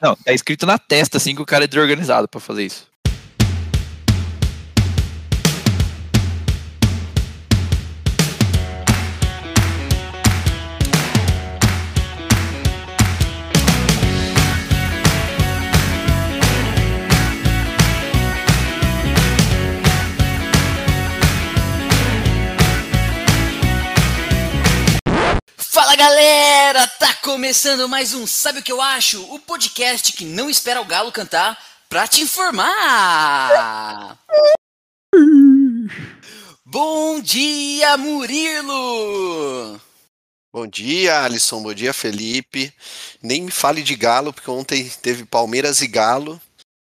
Não, tá escrito na testa, assim, que o cara é desorganizado pra fazer isso. Fala galera, tá começando mais um Sabe o que eu acho? O podcast que não espera o galo cantar pra te informar. Bom dia, Murilo! Bom dia, Alisson. Bom dia, Felipe. Nem me fale de Galo, porque ontem teve Palmeiras e Galo.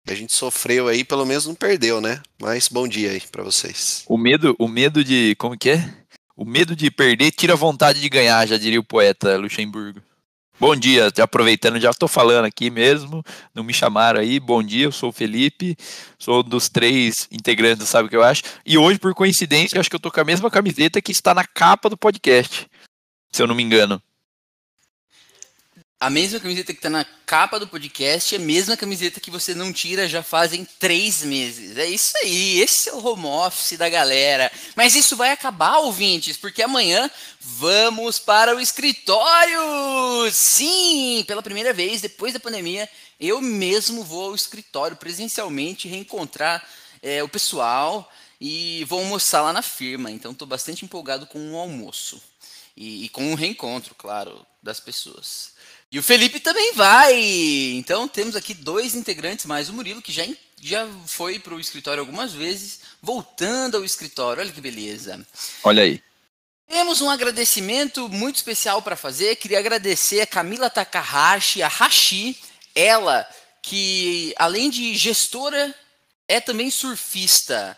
A gente sofreu aí, pelo menos não perdeu, né? Mas bom dia aí pra vocês. O medo, o medo de. Como que é? O medo de perder tira a vontade de ganhar, já diria o poeta Luxemburgo. Bom dia, aproveitando, já estou falando aqui mesmo, não me chamaram aí. Bom dia, eu sou o Felipe, sou um dos três integrantes do Sabe o que eu acho. E hoje, por coincidência, acho que eu tô com a mesma camiseta que está na capa do podcast, se eu não me engano. A mesma camiseta que tá na capa do podcast é a mesma camiseta que você não tira já fazem três meses. É isso aí, esse é o home office da galera. Mas isso vai acabar, ouvintes, porque amanhã vamos para o escritório! Sim, pela primeira vez depois da pandemia, eu mesmo vou ao escritório presencialmente reencontrar é, o pessoal e vou almoçar lá na firma. Então estou bastante empolgado com o almoço e, e com o reencontro, claro, das pessoas. E o Felipe também vai. Então temos aqui dois integrantes, mais o Murilo, que já, já foi para o escritório algumas vezes, voltando ao escritório. Olha que beleza. Olha aí. Temos um agradecimento muito especial para fazer. Queria agradecer a Camila Takahashi, a Hashi, ela que além de gestora é também surfista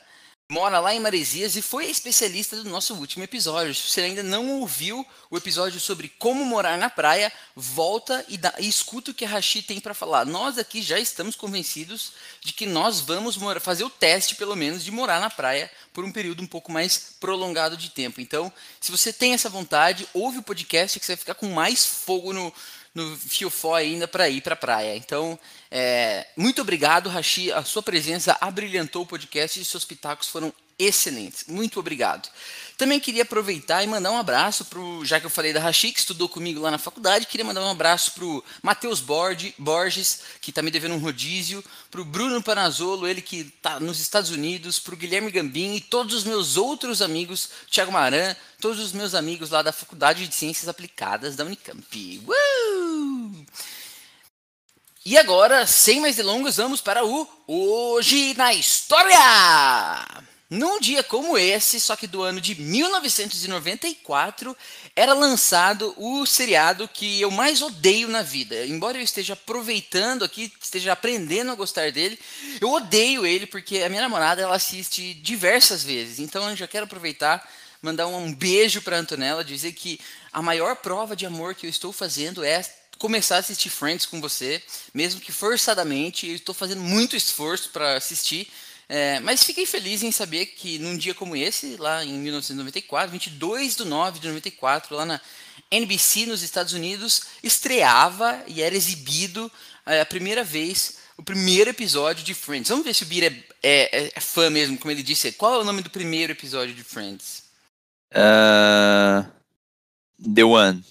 mora lá em Maresias e foi especialista do nosso último episódio. Se você ainda não ouviu o episódio sobre como morar na praia, volta e, e escuta o que a Rashi tem para falar. Nós aqui já estamos convencidos de que nós vamos morar, fazer o teste, pelo menos, de morar na praia por um período um pouco mais prolongado de tempo. Então, se você tem essa vontade, ouve o podcast que você vai ficar com mais fogo no, no fiofó ainda para ir para a praia. Então, é, muito obrigado, Rashi. A sua presença abrilhantou o podcast e seus pitacos foram excelentes. Muito obrigado. Também queria aproveitar e mandar um abraço para já que eu falei da Rashi, que estudou comigo lá na faculdade, queria mandar um abraço para o Matheus Borges, que está me devendo um rodízio, para o Bruno Panazolo, ele que está nos Estados Unidos, para o Guilherme Gambim e todos os meus outros amigos, Thiago Maran, todos os meus amigos lá da Faculdade de Ciências Aplicadas da Unicamp. Uh! E agora, sem mais delongas, vamos para o Hoje na História! Num dia como esse, só que do ano de 1994, era lançado o seriado que eu mais odeio na vida. Embora eu esteja aproveitando aqui, esteja aprendendo a gostar dele, eu odeio ele porque a minha namorada ela assiste diversas vezes. Então eu já quero aproveitar, mandar um beijo para Antonella, dizer que a maior prova de amor que eu estou fazendo é começar a assistir Friends com você, mesmo que forçadamente. Eu estou fazendo muito esforço para assistir é, mas fiquei feliz em saber que num dia como esse, lá em 1994, 22 de 9 de 94, lá na NBC nos Estados Unidos, estreava e era exibido é, a primeira vez o primeiro episódio de Friends. Vamos ver se o Bira é, é, é, fã mesmo, como ele disse. Qual é o nome do primeiro episódio de Friends? Uh, The One.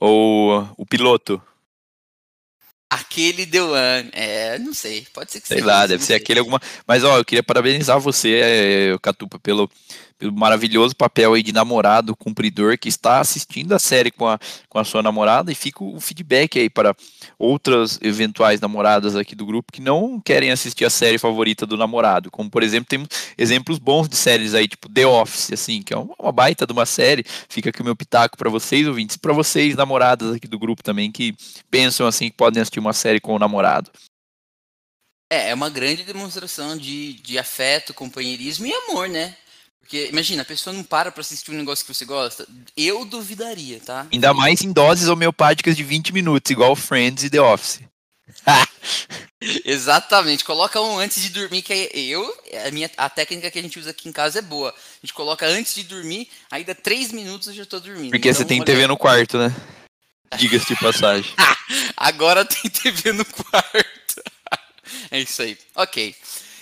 Ou o piloto. Aquele The One. É, não sei. Pode ser que Sei lá, deve ser sei. aquele alguma. Mas ó, eu queria parabenizar você, é, Catupa, pelo, pelo maravilhoso papel aí de namorado cumpridor que está assistindo a série com a, com a sua namorada e fica o feedback aí para outras eventuais namoradas aqui do grupo que não querem assistir a série favorita do namorado, como por exemplo temos exemplos bons de séries aí tipo The Office assim, que é uma baita de uma série, fica aqui o meu pitaco para vocês ouvintes, para vocês namoradas aqui do grupo também que pensam assim que podem assistir uma série com o namorado. É, é uma grande demonstração de, de afeto, companheirismo e amor, né? Porque, imagina, a pessoa não para pra assistir um negócio que você gosta. Eu duvidaria, tá? Ainda mais em doses homeopáticas de 20 minutos, igual Friends e The Office. Exatamente. Coloca um antes de dormir, que é eu, a, minha, a técnica que a gente usa aqui em casa é boa. A gente coloca antes de dormir, dá 3 minutos eu já tô dormindo. Porque então, você tem TV no quarto, né? Diga-se de passagem. Agora tem TV no quarto. é isso aí. Ok.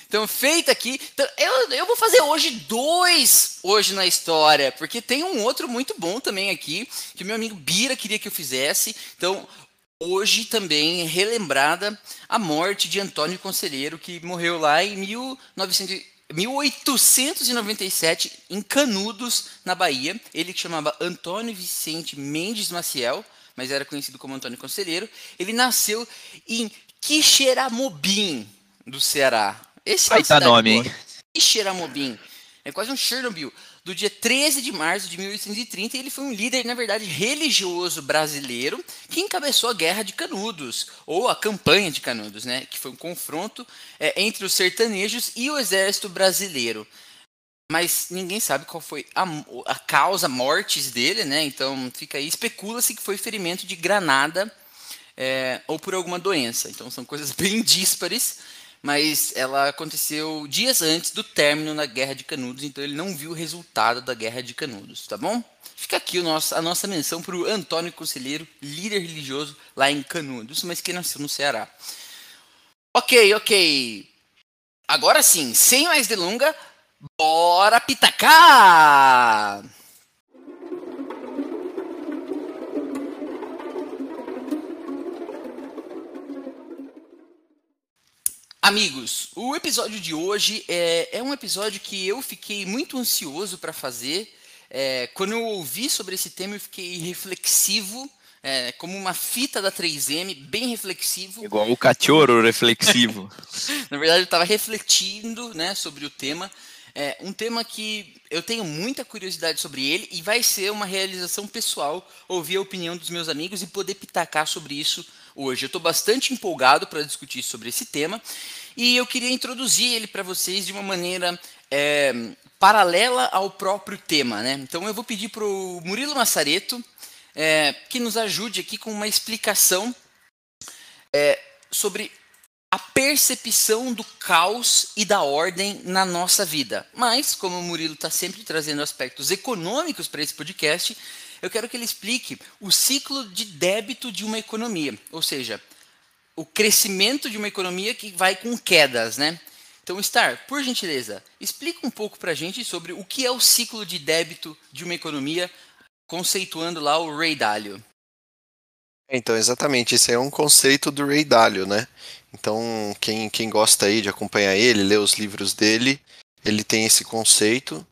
Então, feito aqui. Então, eu, eu vou fazer hoje dois hoje na história, porque tem um outro muito bom também aqui, que meu amigo Bira queria que eu fizesse. Então, hoje também é relembrada a morte de Antônio Conselheiro, que morreu lá em 1900, 1897, em Canudos, na Bahia. Ele que chamava Antônio Vicente Mendes Maciel, mas era conhecido como Antônio Conselheiro. Ele nasceu em Quixeramobim, do Ceará. Esse é Aí tá nome, hein? Quixeramobim. É quase um Chernobyl. Do dia 13 de março de 1830, ele foi um líder, na verdade, religioso brasileiro que encabeçou a Guerra de Canudos, ou a Campanha de Canudos, né? Que foi um confronto é, entre os sertanejos e o exército brasileiro. Mas ninguém sabe qual foi a, a causa, mortes dele, né? Então fica aí, especula-se que foi ferimento de granada é, ou por alguma doença. Então são coisas bem díspares mas ela aconteceu dias antes do término da Guerra de Canudos, então ele não viu o resultado da Guerra de Canudos, tá bom? Fica aqui nosso, a nossa menção para o Antônio Conselheiro, líder religioso lá em Canudos, mas que nasceu no Ceará. Ok, ok. Agora sim, sem mais delonga, bora pitacar! Amigos, o episódio de hoje é, é um episódio que eu fiquei muito ansioso para fazer. É, quando eu ouvi sobre esse tema, eu fiquei reflexivo, é, como uma fita da 3M, bem reflexivo. Igual o cachorro reflexivo. Na verdade, eu estava refletindo né, sobre o tema. É um tema que eu tenho muita curiosidade sobre ele e vai ser uma realização pessoal ouvir a opinião dos meus amigos e poder pitacar sobre isso hoje. Eu estou bastante empolgado para discutir sobre esse tema e eu queria introduzir ele para vocês de uma maneira é, paralela ao próprio tema. Né? Então eu vou pedir para o Murilo Massareto é, que nos ajude aqui com uma explicação é, sobre a percepção do caos e da ordem na nossa vida. Mas, como o Murilo está sempre trazendo aspectos econômicos para esse podcast, eu quero que ele explique o ciclo de débito de uma economia, ou seja, o crescimento de uma economia que vai com quedas, né? Então, Star, por gentileza, explica um pouco para a gente sobre o que é o ciclo de débito de uma economia, conceituando lá o Ray Dalio. Então, exatamente, esse é um conceito do Ray Dalio, né? Então, quem, quem gosta aí de acompanhar ele, ler os livros dele, ele tem esse conceito.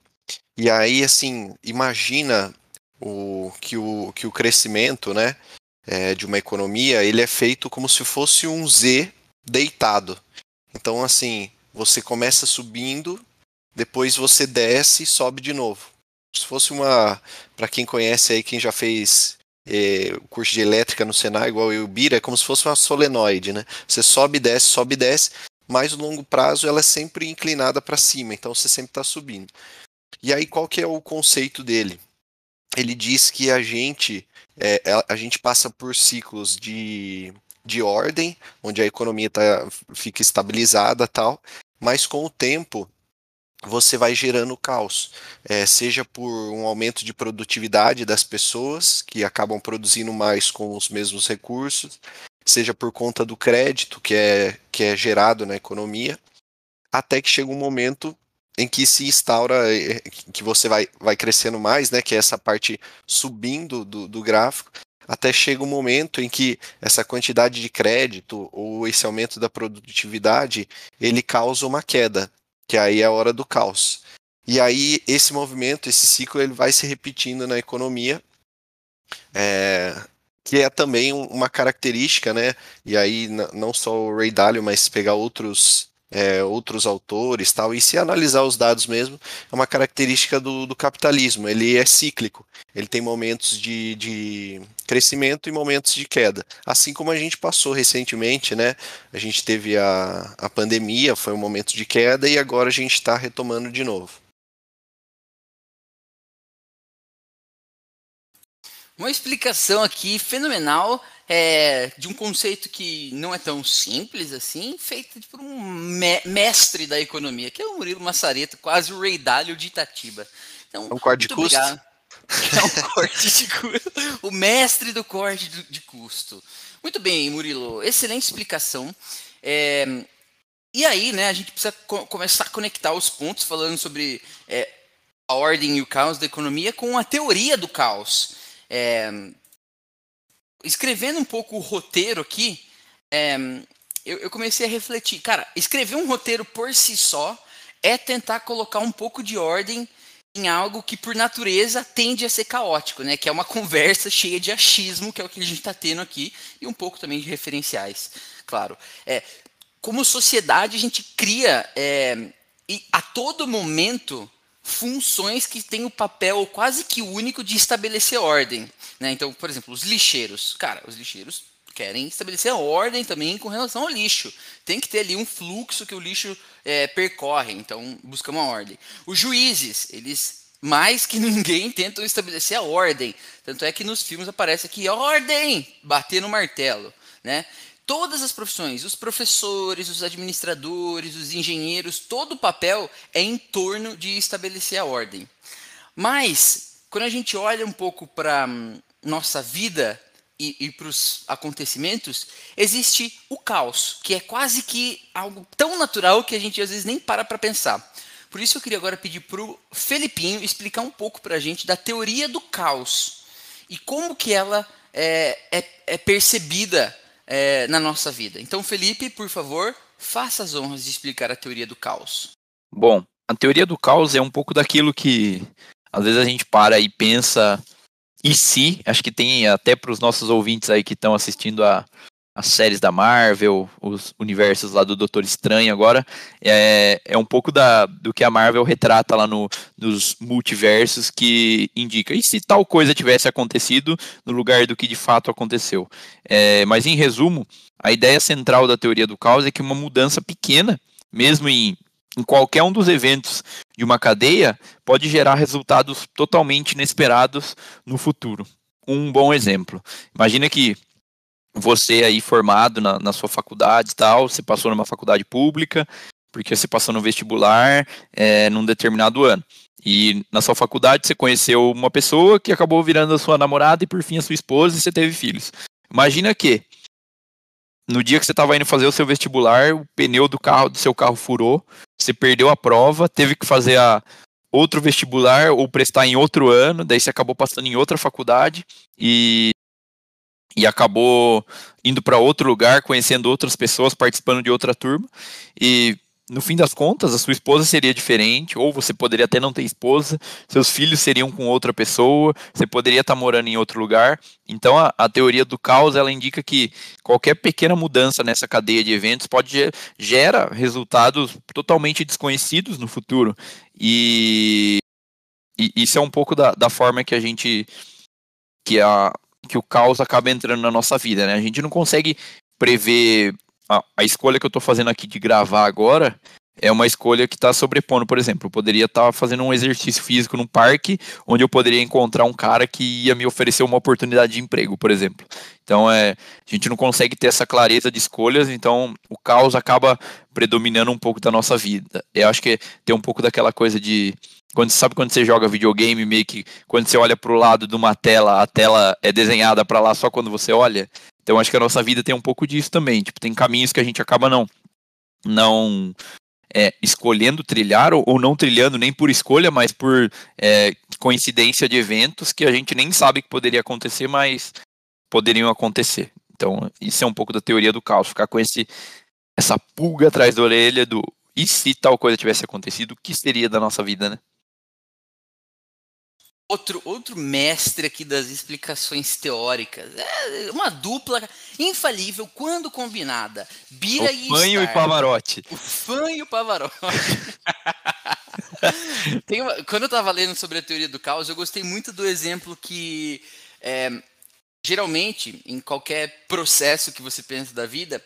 E aí, assim, imagina o, que, o, que o crescimento né, é, de uma economia ele é feito como se fosse um Z deitado. Então, assim, você começa subindo, depois você desce e sobe de novo. Se fosse uma. Para quem conhece aí, quem já fez é, curso de elétrica no Senai, igual eu e o Bira, é como se fosse uma solenoide, né? Você sobe, desce, sobe, desce, mas no longo prazo ela é sempre inclinada para cima, então você sempre está subindo. E aí, qual que é o conceito dele? Ele diz que a gente, é, a gente passa por ciclos de, de ordem, onde a economia tá, fica estabilizada tal, mas com o tempo você vai gerando caos, é, seja por um aumento de produtividade das pessoas, que acabam produzindo mais com os mesmos recursos, seja por conta do crédito que é, que é gerado na economia, até que chega um momento em que se instaura, eh, que você vai, vai crescendo mais, né, que é essa parte subindo do, do gráfico, até chega um momento em que essa quantidade de crédito ou esse aumento da produtividade, ele causa uma queda, que aí é a hora do caos. E aí esse movimento, esse ciclo, ele vai se repetindo na economia, é, que é também uma característica, né? E aí não só o Ray Dalio, mas pegar outros é, outros autores tal, e se analisar os dados mesmo, é uma característica do, do capitalismo, ele é cíclico, ele tem momentos de, de, crescimento e momentos de queda, assim como a gente passou recentemente, né, a gente teve a, a pandemia, foi um momento de queda, e agora a gente está retomando de novo. Uma explicação aqui fenomenal é, de um conceito que não é tão simples assim, feito por um me mestre da economia, que é o Murilo Massareto, quase o rei Dálio de Itatiba. Então, é um corte de custo? Que é um corte de custo. O mestre do corte de custo. Muito bem, Murilo. Excelente explicação. É, e aí, né, a gente precisa co começar a conectar os pontos falando sobre é, a ordem e o caos da economia com a teoria do caos. É, escrevendo um pouco o roteiro aqui, é, eu, eu, comecei a refletir. Cara, escrever um roteiro por si só é tentar colocar um pouco de ordem em algo que, por natureza, tende a ser caótico, né? Que é uma conversa cheia de achismo, que é o que a gente está tendo aqui, e um pouco também de referenciais, claro. É, como sociedade, a gente cria é, e a todo momento funções que têm o papel quase que único de estabelecer ordem. Né? Então, por exemplo, os lixeiros. Cara, os lixeiros querem estabelecer a ordem também com relação ao lixo. Tem que ter ali um fluxo que o lixo é, percorre, então busca uma ordem. Os juízes, eles mais que ninguém tentam estabelecer a ordem. Tanto é que nos filmes aparece aqui, ordem, bater no martelo. Né? Todas as profissões, os professores, os administradores, os engenheiros, todo o papel é em torno de estabelecer a ordem. Mas, quando a gente olha um pouco para hum, nossa vida e, e para os acontecimentos, existe o caos, que é quase que algo tão natural que a gente às vezes nem para para pensar. Por isso eu queria agora pedir para o Felipinho explicar um pouco para a gente da teoria do caos e como que ela é, é, é percebida é, na nossa vida. Então, Felipe, por favor, faça as honras de explicar a teoria do caos. Bom, a teoria do caos é um pouco daquilo que às vezes a gente para e pensa e se, acho que tem até para os nossos ouvintes aí que estão assistindo a, as séries da Marvel, os universos lá do Doutor Estranho agora, é, é um pouco da, do que a Marvel retrata lá no, nos multiversos que indica, e se tal coisa tivesse acontecido no lugar do que de fato aconteceu. É, mas em resumo, a ideia central da teoria do caos é que uma mudança pequena, mesmo em, em qualquer um dos eventos de uma cadeia, pode gerar resultados totalmente inesperados no futuro. Um bom exemplo. Imagina que você aí formado na, na sua faculdade e tal, você passou numa faculdade pública, porque você passou no vestibular é, num determinado ano. E na sua faculdade você conheceu uma pessoa que acabou virando a sua namorada e por fim a sua esposa e você teve filhos. Imagina que no dia que você estava indo fazer o seu vestibular, o pneu do carro do seu carro furou, você perdeu a prova, teve que fazer a outro vestibular ou prestar em outro ano, daí você acabou passando em outra faculdade e e acabou indo para outro lugar, conhecendo outras pessoas, participando de outra turma. E no fim das contas, a sua esposa seria diferente, ou você poderia até não ter esposa, seus filhos seriam com outra pessoa, você poderia estar morando em outro lugar. Então, a, a teoria do caos ela indica que qualquer pequena mudança nessa cadeia de eventos pode gera resultados totalmente desconhecidos no futuro. E, e isso é um pouco da, da forma que a gente que a, que o caos acaba entrando na nossa vida, né? A gente não consegue prever a, a escolha que eu estou fazendo aqui de gravar agora é uma escolha que está sobrepondo, por exemplo, eu poderia estar tá fazendo um exercício físico num parque, onde eu poderia encontrar um cara que ia me oferecer uma oportunidade de emprego, por exemplo. Então, é, a gente não consegue ter essa clareza de escolhas, então o caos acaba predominando um pouco da nossa vida. Eu acho que tem um pouco daquela coisa de quando sabe quando você joga videogame, meio que quando você olha para o lado de uma tela, a tela é desenhada para lá só quando você olha. Então acho que a nossa vida tem um pouco disso também. Tipo, tem caminhos que a gente acaba não não é, escolhendo trilhar ou, ou, não trilhando nem por escolha, mas por é, coincidência de eventos que a gente nem sabe que poderia acontecer, mas poderiam acontecer. Então isso é um pouco da teoria do caos, ficar com esse essa pulga atrás da orelha do e se tal coisa tivesse acontecido, o que seria da nossa vida, né? Outro, outro mestre aqui das explicações teóricas. É uma dupla infalível quando combinada. Bira o e Fanho e Pavarotti. O Fanho e o Pavarotti. uma, quando eu estava lendo sobre a teoria do caos, eu gostei muito do exemplo que é, geralmente, em qualquer processo que você pensa da vida,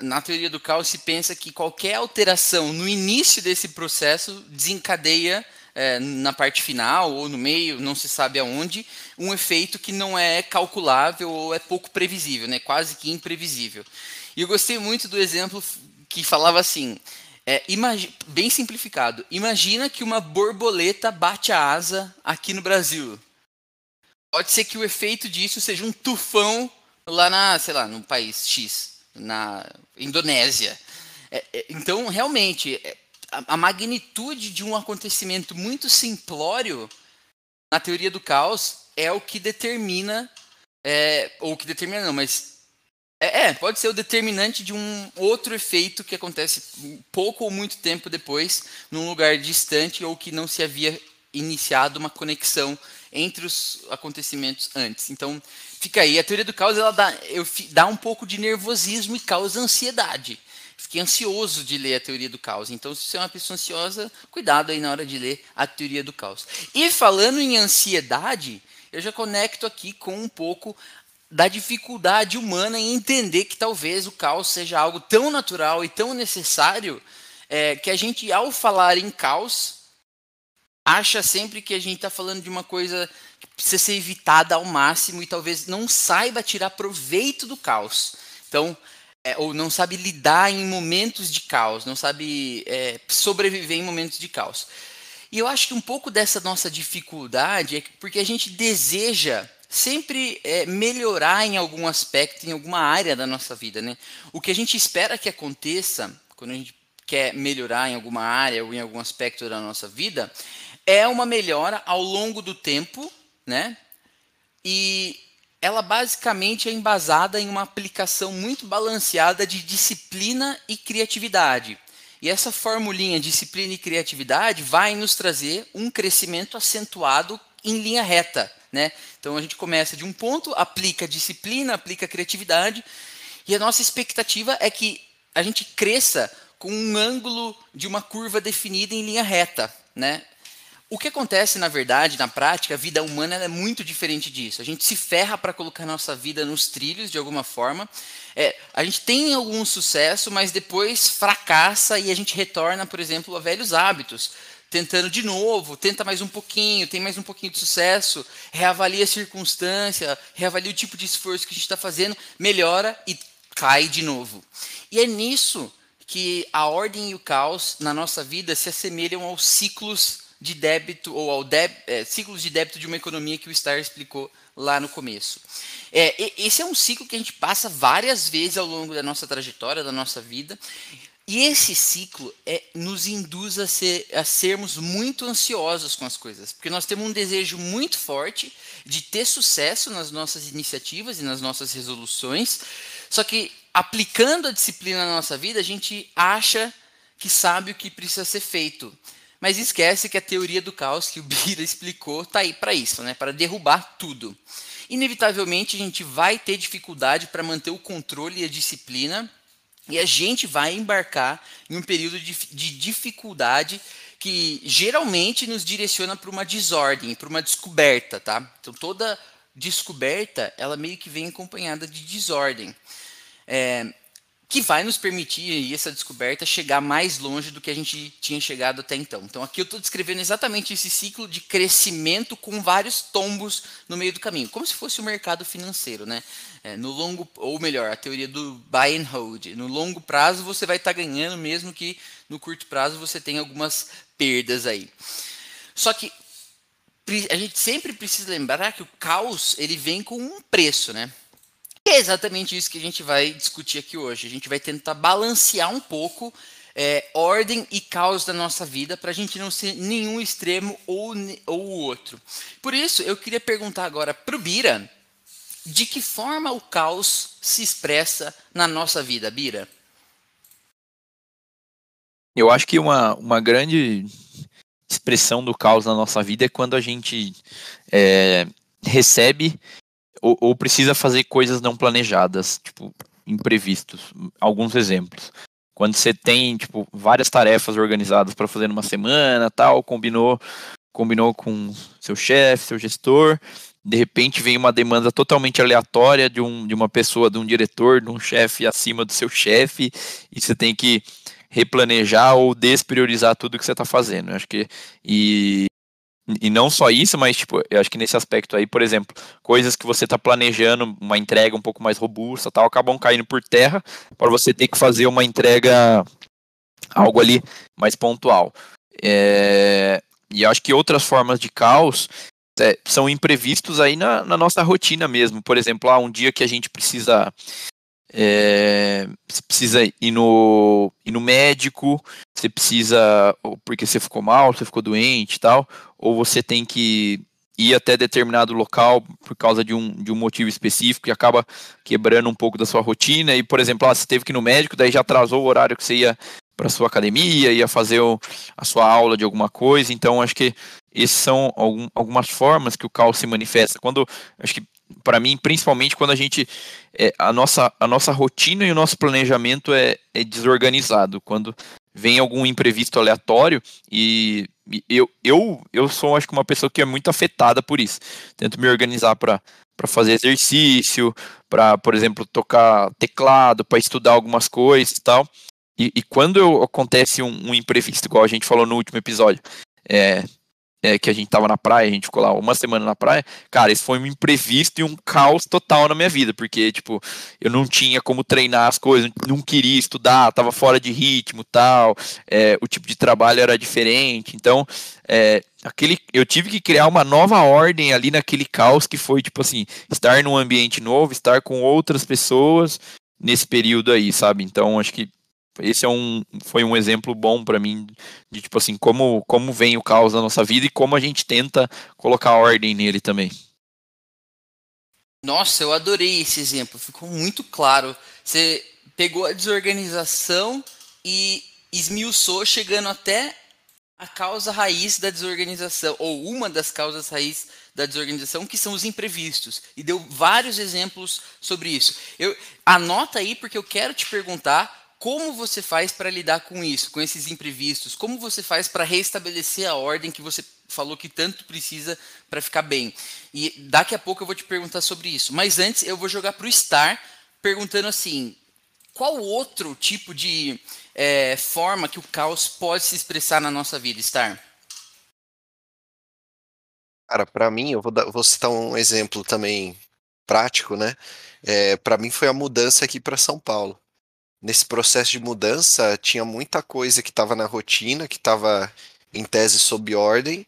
na teoria do caos se pensa que qualquer alteração no início desse processo desencadeia é, na parte final ou no meio, não se sabe aonde, um efeito que não é calculável ou é pouco previsível, né? quase que imprevisível. E eu gostei muito do exemplo que falava assim, é, bem simplificado, imagina que uma borboleta bate a asa aqui no Brasil. pode ser que o efeito disso seja um tufão lá na, sei lá, no país X, na Indonésia. É, é, então, realmente, é, a, magnitude de um acontecimento muito simplório na teoria do caos é o que determina, é, ou que determina não, mas é, é, pode ser o determinante de um outro efeito que acontece pouco ou muito tempo depois, num lugar distante ou que não se havia iniciado uma conexão entre os acontecimentos antes. Então, fica aí. A teoria do caos ela dá, eu, dá um pouco de nervosismo e causa ansiedade. Fiquei ansioso de ler a teoria do caos. Então, se você é uma pessoa ansiosa, cuidado aí na hora de ler a teoria do caos. E falando em ansiedade, eu já conecto aqui com um pouco da dificuldade humana em entender que talvez o caos seja algo tão natural e tão necessário é, que a gente, ao falar em caos, acha sempre que a gente está falando de uma coisa que precisa ser evitada ao máximo e talvez não saiba tirar proveito do caos. Então, é, ou não sabe lidar em momentos de caos, não sabe é, sobreviver em momentos de caos. E eu acho que um pouco dessa nossa dificuldade é porque a gente deseja sempre é, melhorar em algum aspecto, em alguma área da nossa vida. Né? O que a gente espera que aconteça quando a gente quer melhorar em alguma área ou em algum aspecto da nossa vida é uma melhora ao longo do tempo, né? E ela basicamente é embasada em uma aplicação muito balanceada de disciplina e criatividade. E essa formulinha disciplina e criatividade vai nos trazer um crescimento acentuado em linha reta, né? Então a gente começa de um ponto, aplica disciplina, aplica criatividade, e a nossa expectativa é que a gente cresça com um ângulo de uma curva definida em linha reta, né? O que acontece, na verdade, na prática, a vida humana é muito diferente disso. A gente se ferra para colocar nossa vida nos trilhos de alguma forma. É, a gente tem algum sucesso, mas depois fracassa e a gente retorna, por exemplo, a velhos hábitos. Tentando de novo, tenta mais um pouquinho, tem mais um pouquinho de sucesso, reavalia a circunstância, reavalia o tipo de esforço que a gente está fazendo, melhora e cai de novo. E é nisso que a ordem e o caos na nossa vida se assemelham aos ciclos de débito ou ao deb, é, ciclos de débito de uma economia que o Star explicou lá no começo. É, esse é um ciclo que a gente passa várias vezes ao longo da nossa trajetória, da nossa vida. E esse ciclo é, nos induz a, ser, a sermos muito ansiosos com as coisas, porque nós temos um desejo muito forte de ter sucesso nas nossas iniciativas e nas nossas resoluções, só que aplicando a disciplina na nossa vida, a gente acha que sabe o que precisa ser feito. Mas esquece que a teoria do caos que o Bira explicou está aí para isso, né? para derrubar tudo. Inevitavelmente a gente vai ter dificuldade para manter o controle e a disciplina, e a gente vai embarcar em um período de, de dificuldade que geralmente nos direciona para uma desordem, para uma descoberta, tá? Então toda descoberta ela meio que vem acompanhada de desordem. É, que vai nos permitir essa descoberta chegar mais longe do que a gente tinha chegado até então. Então aqui eu estou descrevendo exatamente esse ciclo de crescimento com vários tombos no meio do caminho, como se fosse o mercado financeiro, né? É, no longo, ou melhor, a teoria do buy and hold. No longo prazo você vai estar tá ganhando, mesmo que no curto prazo você tenha algumas perdas aí. Só que a gente sempre precisa lembrar que o caos ele vem com um preço, né? É exatamente isso que a gente vai discutir aqui hoje. A gente vai tentar balancear um pouco é, ordem e caos da nossa vida para a gente não ser nenhum extremo ou, o outro. Por isso, eu queria perguntar agora para o Bira de que forma o caos se expressa na nossa vida, Bira? Eu acho que uma, uma grande expressão do caos na nossa vida é quando a gente é, recebe ou, ou precisa fazer coisas não planejadas, tipo, imprevistos. Alguns exemplos. Quando você tem, tipo, várias tarefas organizadas para fazer numa semana, tal, combinou, combinou com seu chefe, seu gestor, de repente vem uma demanda totalmente aleatória de, um, de uma pessoa, de um diretor, de um chefe acima do seu chefe, e você tem que replanejar ou despriorizar tudo que você está fazendo. Eu acho que e e não só isso, mas tipo, eu acho que nesse aspecto aí, por exemplo, coisas que você está planejando, uma entrega um pouco mais robusta, tal, acabam caindo por terra para você ter que fazer uma entrega algo ali mais pontual. É, e acho que outras formas de caos é, são imprevistos aí na, na, nossa rotina mesmo. Por exemplo, há ah, um dia que a gente precisa é, você precisa ir no, ir no médico, você precisa, porque você ficou mal, você ficou doente e tal, ou você tem que ir até determinado local por causa de um, de um motivo específico e acaba quebrando um pouco da sua rotina. E, por exemplo, ah, você teve que ir no médico, daí já atrasou o horário que você ia para sua academia, ia fazer o, a sua aula de alguma coisa. Então, acho que essas são algum, algumas formas que o caos se manifesta. Quando, acho que para mim, principalmente quando a gente é, a nossa a nossa rotina e o nosso planejamento é, é desorganizado, quando vem algum imprevisto aleatório e eu, eu, eu sou acho que uma pessoa que é muito afetada por isso. Tento me organizar para para fazer exercício, para, por exemplo, tocar teclado, para estudar algumas coisas e tal. E, e quando eu, acontece um, um, imprevisto, igual a gente falou no último episódio, é, é, que a gente tava na praia, a gente ficou lá uma semana na praia, cara, isso foi um imprevisto e um caos total na minha vida, porque, tipo, eu não tinha como treinar as coisas, não queria estudar, tava fora de ritmo tal, é, o tipo de trabalho era diferente, então, é, aquele, eu tive que criar uma nova ordem ali naquele caos que foi, tipo assim, estar num ambiente novo, estar com outras pessoas nesse período aí, sabe? Então, acho que esse é um, foi um exemplo bom para mim de tipo assim como como vem o caos na nossa vida e como a gente tenta colocar ordem nele também. Nossa, eu adorei esse exemplo, ficou muito claro. Você pegou a desorganização e esmiuçou, chegando até a causa raiz da desorganização, ou uma das causas raiz da desorganização, que são os imprevistos. E deu vários exemplos sobre isso. Eu anota aí porque eu quero te perguntar como você faz para lidar com isso, com esses imprevistos? Como você faz para restabelecer a ordem que você falou que tanto precisa para ficar bem? E daqui a pouco eu vou te perguntar sobre isso. Mas antes eu vou jogar para o Star perguntando assim: qual outro tipo de é, forma que o caos pode se expressar na nossa vida, Star? Cara, para mim, eu vou, dar, vou, citar um exemplo também prático, né? É, para mim foi a mudança aqui para São Paulo nesse processo de mudança tinha muita coisa que estava na rotina, que estava em tese sob ordem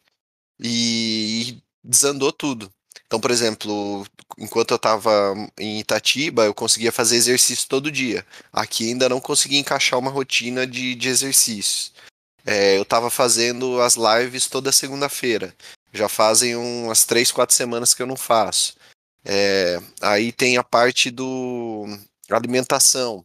e desandou tudo. Então, por exemplo, enquanto eu estava em Itatiba, eu conseguia fazer exercício todo dia. Aqui ainda não conseguia encaixar uma rotina de, de exercícios. É, eu estava fazendo as lives toda segunda-feira. Já fazem umas três, quatro semanas que eu não faço. É, aí tem a parte do alimentação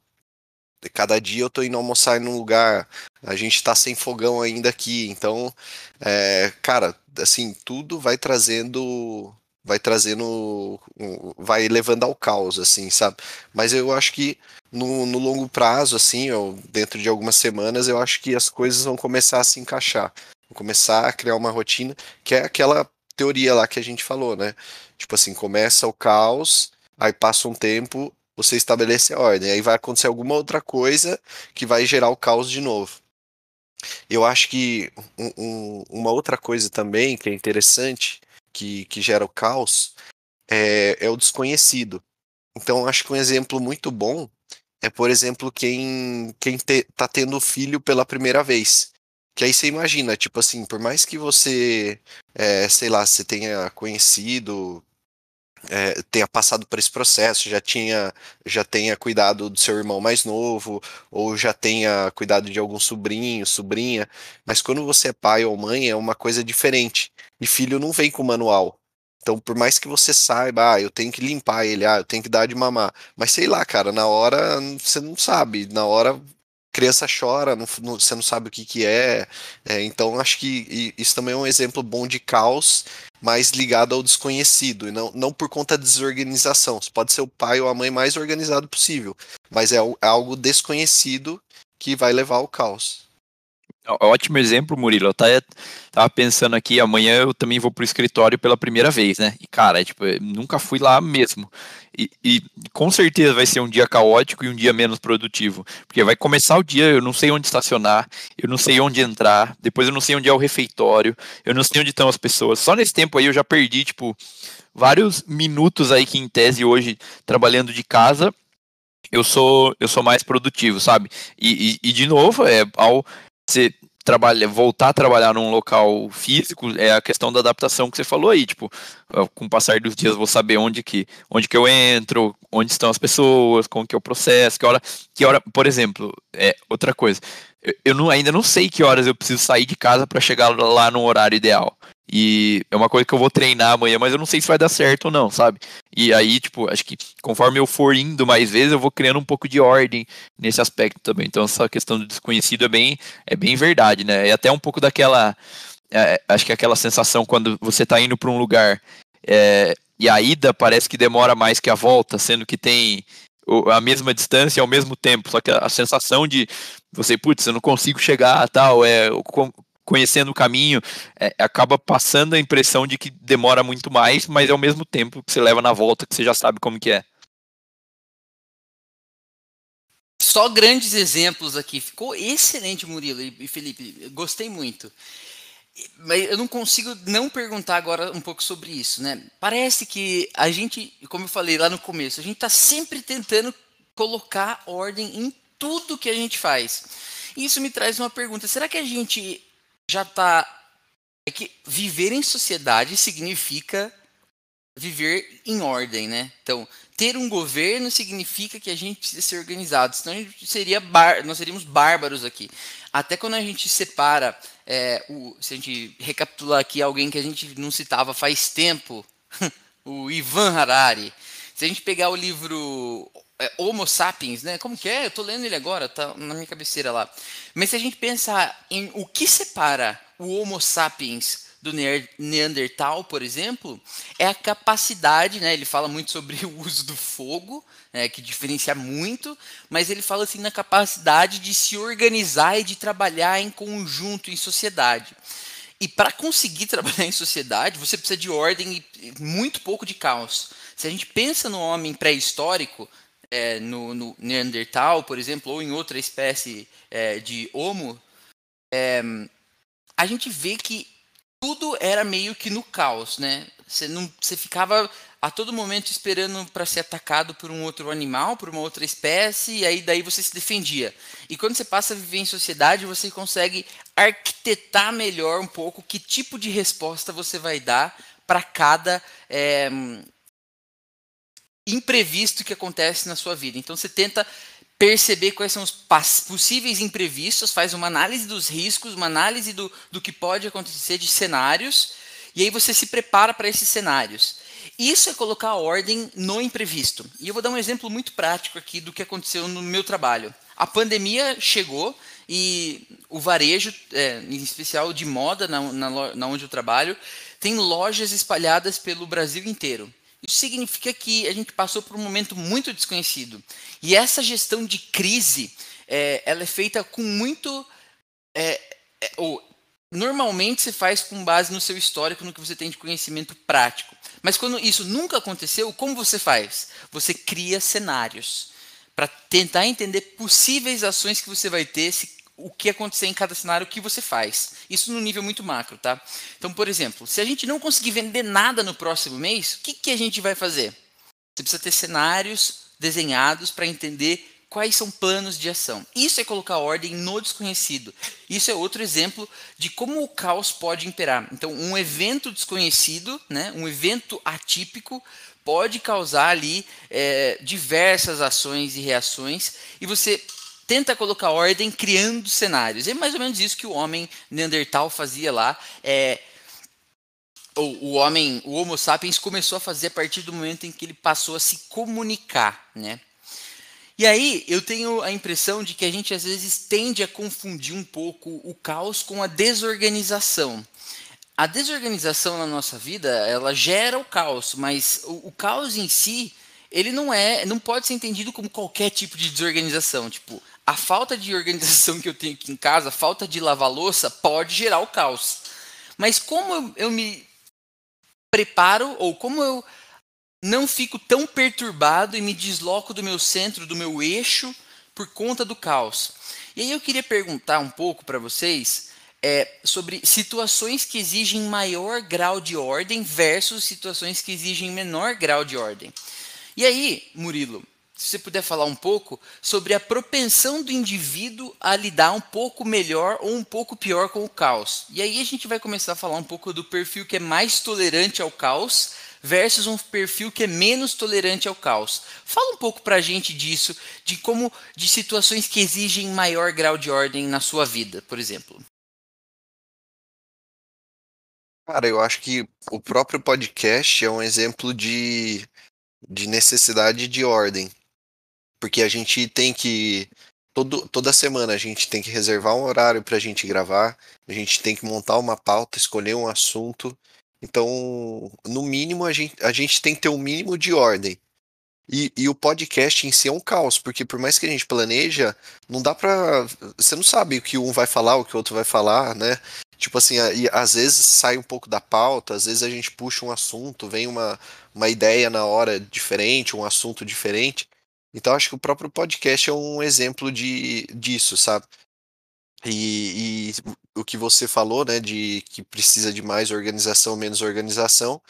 cada dia eu tô indo almoçar num lugar, a gente tá sem fogão ainda aqui, então, é, cara, assim, tudo vai trazendo, vai trazendo, vai levando ao caos, assim, sabe? Mas eu acho que no, no longo prazo, assim, eu, dentro de algumas semanas, eu acho que as coisas vão começar a se encaixar, vão começar a criar uma rotina, que é aquela teoria lá que a gente falou, né? Tipo assim, começa o caos, aí passa um tempo, você estabelece a ordem. Aí vai acontecer alguma outra coisa que vai gerar o caos de novo. Eu acho que um, um, uma outra coisa também que é interessante, que, que gera o caos, é, é o desconhecido. Então, acho que um exemplo muito bom é, por exemplo, quem, quem te, tá tendo filho pela primeira vez. Que aí você imagina, tipo assim, por mais que você, é, sei lá, você tenha conhecido é, tenha passado por esse processo, já tinha já tenha cuidado do seu irmão mais novo, ou já tenha cuidado de algum sobrinho, sobrinha, mas quando você é pai ou mãe é uma coisa diferente. E filho não vem com manual. Então, por mais que você saiba, ah, eu tenho que limpar ele, ah, eu tenho que dar de mamar, mas sei lá, cara, na hora você não sabe, na hora criança chora, não, não, você não sabe o que, que é. é. Então, acho que isso também é um exemplo bom de caos, mais ligado ao desconhecido, e não, não por conta da desorganização. Você pode ser o pai ou a mãe mais organizado possível, mas é, é algo desconhecido que vai levar ao caos. Ótimo exemplo, Murilo. Eu tava, tava pensando aqui, amanhã eu também vou pro escritório pela primeira vez, né? E, cara, tipo, nunca fui lá mesmo. E, e, com certeza vai ser um dia caótico e um dia menos produtivo. Porque vai começar o dia, eu não sei onde estacionar, eu não sei onde entrar, depois eu não sei onde é o refeitório, eu não sei onde estão as pessoas. Só nesse tempo aí eu já perdi, tipo, vários minutos aí que em tese hoje, trabalhando de casa, eu sou eu sou mais produtivo, sabe? E, e, e de novo, é ao você trabalhar, voltar a trabalhar num local físico é a questão da adaptação que você falou aí, tipo, com o passar dos dias vou saber onde que, onde que eu entro, onde estão as pessoas, como que é o processo, que hora, que hora, por exemplo, é outra coisa. Eu, eu não, ainda não sei que horas eu preciso sair de casa para chegar lá no horário ideal. E é uma coisa que eu vou treinar amanhã, mas eu não sei se vai dar certo ou não, sabe? E aí, tipo, acho que conforme eu for indo mais vezes, eu vou criando um pouco de ordem nesse aspecto também. Então, essa questão do desconhecido é bem, é bem verdade, né? É até um pouco daquela. É, acho que é aquela sensação quando você tá indo para um lugar é, e a ida parece que demora mais que a volta, sendo que tem a mesma distância ao mesmo tempo. Só que a sensação de você, putz, eu não consigo chegar, tal, é conhecendo o caminho, é, acaba passando a impressão de que demora muito mais, mas ao mesmo tempo que você leva na volta, que você já sabe como que é. Só grandes exemplos aqui. Ficou excelente, Murilo e Felipe. Gostei muito. Mas eu não consigo não perguntar agora um pouco sobre isso, né? Parece que a gente, como eu falei lá no começo, a gente está sempre tentando colocar ordem em tudo que a gente faz. Isso me traz uma pergunta: será que a gente já está. É que viver em sociedade significa viver em ordem, né? Então, ter um governo significa que a gente precisa ser organizado, senão a gente seria bar... nós seríamos bárbaros aqui. Até quando a gente separa, é, o... se a gente recapitular aqui alguém que a gente não citava faz tempo, o Ivan Harari. Se a gente pegar o livro é, Homo sapiens, né? Como que é? Eu tô lendo ele agora, tá na minha cabeceira lá. Mas se a gente pensar em o que separa o Homo sapiens do Neandertal, por exemplo, é a capacidade, né? Ele fala muito sobre o uso do fogo, né, que diferencia muito, mas ele fala assim na capacidade de se organizar e de trabalhar em conjunto, em sociedade. E para conseguir trabalhar em sociedade, você precisa de ordem e muito pouco de caos. Se a gente pensa no homem pré-histórico, é, no, no, Neandertal, por exemplo, ou em outra espécie é, de Homo, é, a gente vê que tudo era meio que no caos, né? Você, não, você ficava a todo momento esperando para ser atacado por um outro animal, por uma outra espécie, e aí daí você se defendia. E quando você passa a viver em sociedade, você consegue arquitetar melhor um pouco que tipo de resposta você vai dar para cada é, imprevisto que acontece na sua vida. Então você tenta perceber quais são os possíveis imprevistos, faz uma análise dos riscos, uma análise do, do que pode acontecer de cenários, e aí você se prepara para esses cenários. Isso é colocar ordem no imprevisto. E eu vou dar um exemplo muito prático aqui do que aconteceu no meu trabalho. A pandemia chegou e o varejo, é, em especial de moda, na, na, na onde eu trabalho, tem lojas espalhadas pelo Brasil inteiro. Isso significa que a gente passou por um momento muito desconhecido. E essa gestão de crise, é, ela é feita com muito. É, é, ou, normalmente se faz com base no seu histórico, no que você tem de conhecimento prático. Mas quando isso nunca aconteceu, como você faz? Você cria cenários para tentar entender possíveis ações que você vai ter se o que acontecer em cada cenário, o que você faz. Isso no nível muito macro, tá? Então, por exemplo, se a gente não conseguir vender nada no próximo mês, o que, que a gente vai fazer? Você precisa ter cenários desenhados para entender quais são planos de ação. Isso é colocar ordem no desconhecido. Isso é outro exemplo de como o caos pode imperar. Então, um evento desconhecido, né, um evento atípico, pode causar ali é, diversas ações e reações, e você tenta colocar ordem criando cenários. É mais ou menos isso que o homem Neandertal fazia lá. É, o, homem, o Homo sapiens começou a fazer a partir do momento em que ele passou a se comunicar, né? E aí eu tenho a impressão de que a gente às vezes tende a confundir um pouco o caos com a desorganização. A desorganização na nossa vida, ela gera o caos, mas o, o caos em si, ele não é, não pode ser entendido como qualquer tipo de desorganização. Tipo, a falta de organização que eu tenho aqui em casa, a falta de lavar louça, pode gerar o caos. Mas como eu, eu me preparo, ou como eu não fico tão perturbado e me desloco do meu centro, do meu eixo, por conta do caos? E aí eu queria perguntar um pouco para vocês é, sobre situações que exigem maior grau de ordem versus situações que exigem menor grau de ordem. E aí, Murilo, se você puder falar um pouco sobre a propensão do indivíduo a lidar um pouco melhor ou um pouco pior com o caos. E aí a gente vai começar a falar um pouco do perfil que é mais tolerante ao caos versus um perfil que é menos tolerante ao caos. Fala um pouco para a gente disso, de como, de situações que exigem maior grau de ordem na sua vida, por exemplo. Cara, eu acho que o próprio podcast é um exemplo de, de necessidade de ordem. Porque a gente tem que. Todo, toda semana a gente tem que reservar um horário para a gente gravar, a gente tem que montar uma pauta, escolher um assunto. Então, no mínimo, a gente, a gente tem que ter um mínimo de ordem. E, e, o podcast em si é um caos, porque por mais que a gente planeja, não dá pra. Você não sabe o que um vai falar, o que o outro vai falar, né? Tipo assim, e às vezes sai um pouco da pauta, às vezes a gente puxa um assunto, vem uma, uma ideia na hora diferente, um assunto diferente. Então acho que o próprio podcast é um exemplo de, disso, sabe? E, e, o que você falou, né, de que precisa de mais organização, menos organização,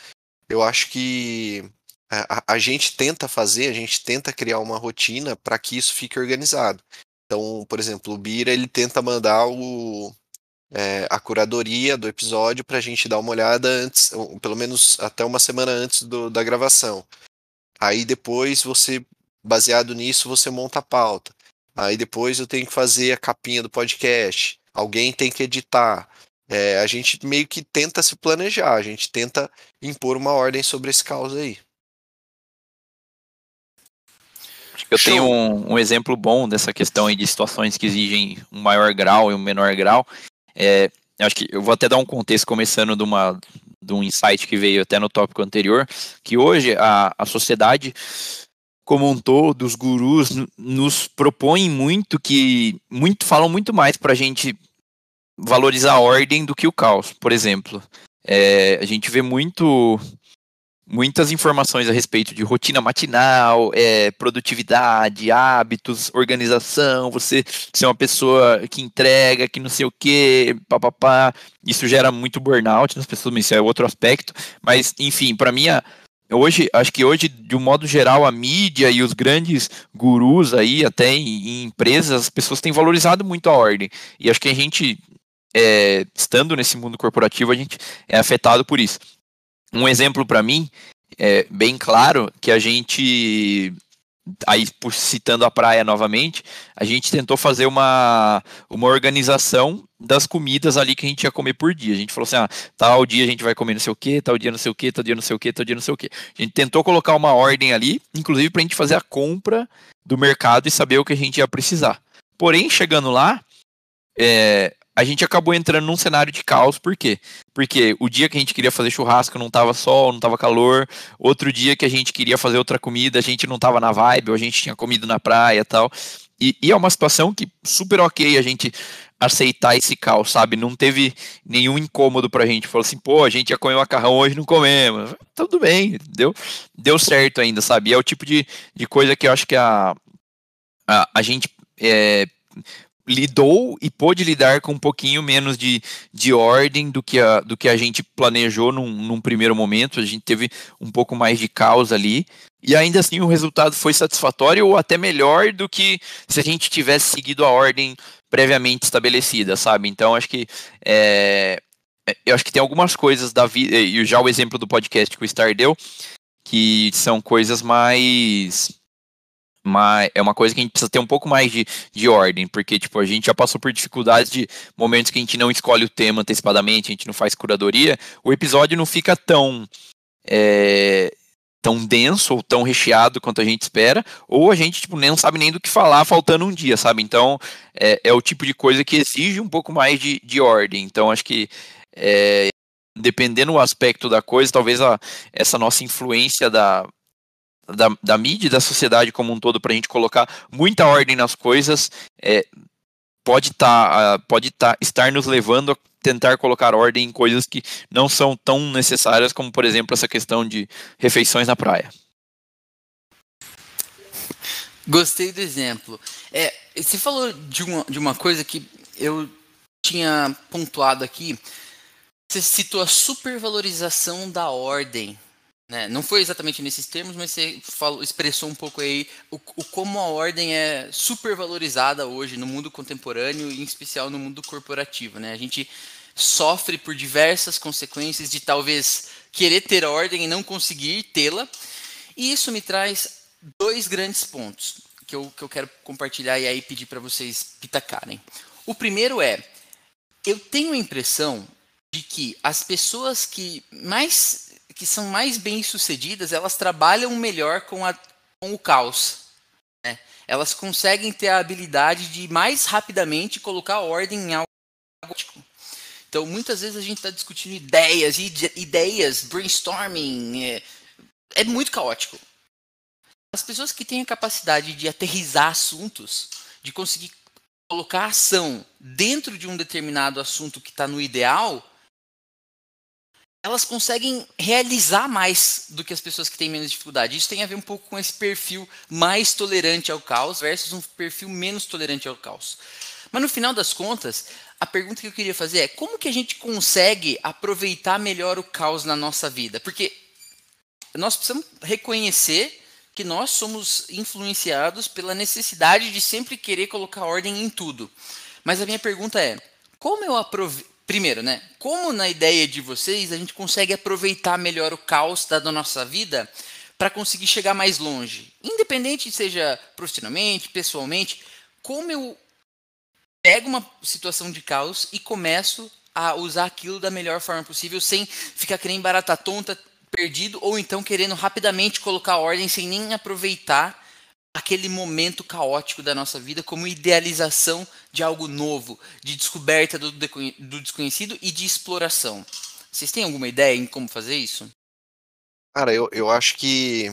eu acho que a, a gente tenta fazer, a gente tenta criar uma rotina para que isso fique organizado. Então, por exemplo, o Bira ele tenta mandar o, é, a curadoria do episódio para a gente dar uma olhada antes, pelo menos até uma semana antes do, da gravação. Aí depois você baseado nisso, você monta a pauta. Aí depois eu tenho que fazer a capinha do podcast. Alguém tem que editar. É, a gente meio que tenta se planejar, a gente tenta impor uma ordem sobre esse caos aí. Eu Show. tenho um, um, exemplo bom dessa questão aí de situações que exigem um maior grau e um menor grau. É, acho que eu vou até dar um contexto começando de, uma, de um insight que veio até no tópico anterior, que hoje a, a sociedade como um todo, os gurus nos propõem muito que muito falam muito mais para a gente valorizar a ordem do que o caos. Por exemplo, é, a gente vê muito muitas informações a respeito de rotina matinal, é, produtividade, hábitos, organização, você ser uma pessoa que entrega, que não sei o que, papapá. Isso gera muito burnout nas pessoas, mas isso é outro aspecto. Mas, enfim, para mim, a, hoje, acho que hoje, de um modo geral, a mídia e os grandes gurus aí, até em, em empresas, as pessoas têm valorizado muito a ordem. E acho que a gente, é, estando nesse mundo corporativo, a gente é afetado por isso. Um exemplo para mim, é bem claro, que a gente aí citando a praia novamente, a gente tentou fazer uma, uma organização das comidas ali que a gente ia comer por dia. A gente falou assim, ah, tal dia a gente vai comer não sei o que, tal dia não sei o que, tal dia não sei o que, tal dia não sei o que. A gente tentou colocar uma ordem ali, inclusive para a gente fazer a compra do mercado e saber o que a gente ia precisar. Porém, chegando lá, é, a gente acabou entrando num cenário de caos, por quê? Porque o dia que a gente queria fazer churrasco não tava sol, não tava calor, outro dia que a gente queria fazer outra comida, a gente não tava na vibe, ou a gente tinha comido na praia tal. E, e é uma situação que super ok a gente aceitar esse caos, sabe? Não teve nenhum incômodo pra gente. Falou assim, pô, a gente ia comer macarrão hoje, não comemos. Tudo bem, deu, deu certo ainda, sabe? E é o tipo de, de coisa que eu acho que a, a, a gente é, lidou e pôde lidar com um pouquinho menos de, de ordem do que, a, do que a gente planejou num, num primeiro momento. A gente teve um pouco mais de caos ali. E ainda assim o resultado foi satisfatório ou até melhor do que se a gente tivesse seguido a ordem previamente estabelecida, sabe? Então acho que é, eu acho que tem algumas coisas da vida, e já o exemplo do podcast que o Star deu, que são coisas mais mas é uma coisa que a gente precisa ter um pouco mais de, de ordem, porque tipo, a gente já passou por dificuldades de momentos que a gente não escolhe o tema antecipadamente, a gente não faz curadoria, o episódio não fica tão é, tão denso ou tão recheado quanto a gente espera, ou a gente tipo, nem sabe nem do que falar faltando um dia, sabe? Então é, é o tipo de coisa que exige um pouco mais de, de ordem. Então acho que é, dependendo do aspecto da coisa, talvez a, essa nossa influência da, da, da mídia e da sociedade como um todo para a gente colocar muita ordem nas coisas é, pode tá, pode tá, estar nos levando a tentar colocar ordem em coisas que não são tão necessárias como por exemplo essa questão de refeições na praia. Gostei do exemplo. É, você falou de uma, de uma coisa que eu tinha pontuado aqui. Você citou a supervalorização da ordem Né? Não foi exatamente nesses termos, mas você falou, expressou um pouco aí o, o, como a ordem é super valorizada hoje no mundo contemporâneo, em especial no mundo corporativo. Né? A gente sofre por diversas consequências de talvez querer ter ordem e não conseguir tê-la. E isso me traz dois grandes pontos que eu, que eu quero compartilhar e aí pedir para vocês pitacarem. O primeiro é, eu tenho a impressão de que as pessoas que mais que são mais bem sucedidas, elas trabalham melhor com, a, com o caos. Né? Elas conseguem ter a habilidade de mais rapidamente colocar ordem em algo. Então, muitas vezes a gente está discutindo ideias, ideias, brainstorming. É, é muito caótico. As pessoas que têm a capacidade de aterrizar assuntos, de conseguir colocar ação dentro de um determinado assunto que está no ideal, elas conseguem realizar mais do que as pessoas que têm menos dificuldade. Isso tem a ver um pouco com esse perfil mais tolerante ao caos versus um perfil menos tolerante ao caos. Mas no final das contas, a pergunta que eu queria fazer é como que a gente consegue aproveitar melhor o caos na nossa vida? Porque nós precisamos reconhecer que nós somos influenciados pela necessidade de sempre querer colocar ordem em tudo. Mas a minha pergunta é: como eu Primeiro, né? Como na ideia de vocês a gente consegue aproveitar melhor o caos da nossa vida para conseguir chegar mais longe? Independente seja profissionalmente, pessoalmente, como eu pego uma situação de caos e começo a usar aquilo da melhor forma possível sem ficar querendo barata tonta, perdido ou então querendo rapidamente colocar ordem sem nem aproveitar aquele momento caótico da nossa vida como idealização de algo novo, de descoberta do, do desconhecido e de exploração. Vocês têm alguma ideia em como fazer isso? Cara, eu, eu acho que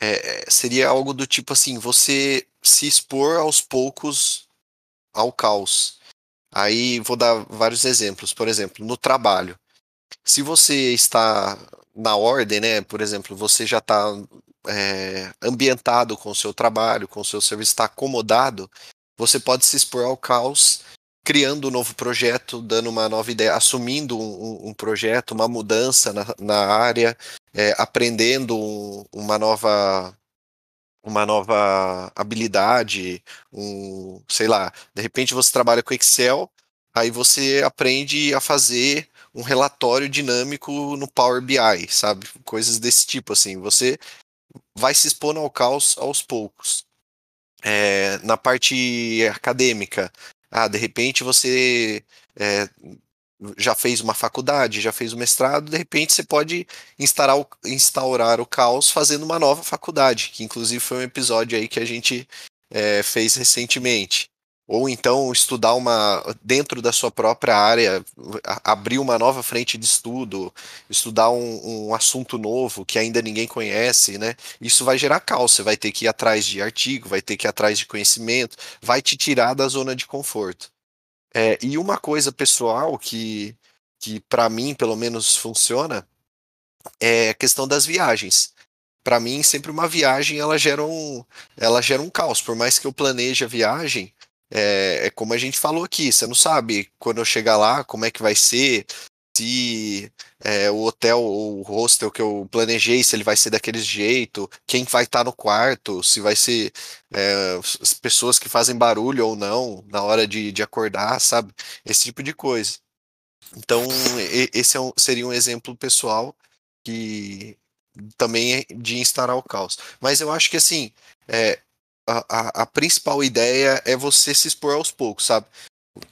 é, seria algo do tipo assim, você se expor aos poucos ao caos. Aí vou dar vários exemplos. Por exemplo, no trabalho. Se você está na ordem, né? Por exemplo, você já está é, ambientado com o seu trabalho, com o seu serviço, está acomodado, você pode se expor ao caos criando um novo projeto, dando uma nova ideia, assumindo um, um projeto, uma mudança na, na área, é, aprendendo um, uma nova uma nova habilidade, um, sei lá, de repente você trabalha com Excel, aí você aprende a fazer um relatório dinâmico no Power BI, sabe? Coisas desse tipo assim. Você vai se expondo ao caos aos poucos. É, na parte acadêmica, ah, de repente você é, já fez uma faculdade, já fez o um mestrado, de repente você pode instaurar o, instaurar o caos fazendo uma nova faculdade, que inclusive foi um episódio aí que a gente é, fez recentemente ou então estudar uma dentro da sua própria área, abrir uma nova frente de estudo, estudar um, um, assunto novo que ainda ninguém conhece, né? Isso vai gerar caos. Você vai ter que ir atrás de artigo, vai ter que ir atrás de conhecimento, vai te tirar da zona de conforto. É, e uma coisa pessoal que, que para mim pelo menos funciona é a questão das viagens para mim sempre uma viagem ela gera um ela gera um caos por mais que eu planeje a viagem é, é, como a gente falou aqui, você não sabe quando eu chegar lá como é que vai ser, se é, o hotel ou o hostel que eu planejei, se ele vai ser daquele jeito, quem vai estar tá no quarto, se vai ser é, as pessoas que fazem barulho ou não na hora de, de acordar, sabe? Esse tipo de coisa. Então, esse é um, seria um exemplo pessoal que também é de instaurar o caos. Mas eu acho que assim, é, a, a, principal ideia é você se expor aos poucos, sabe?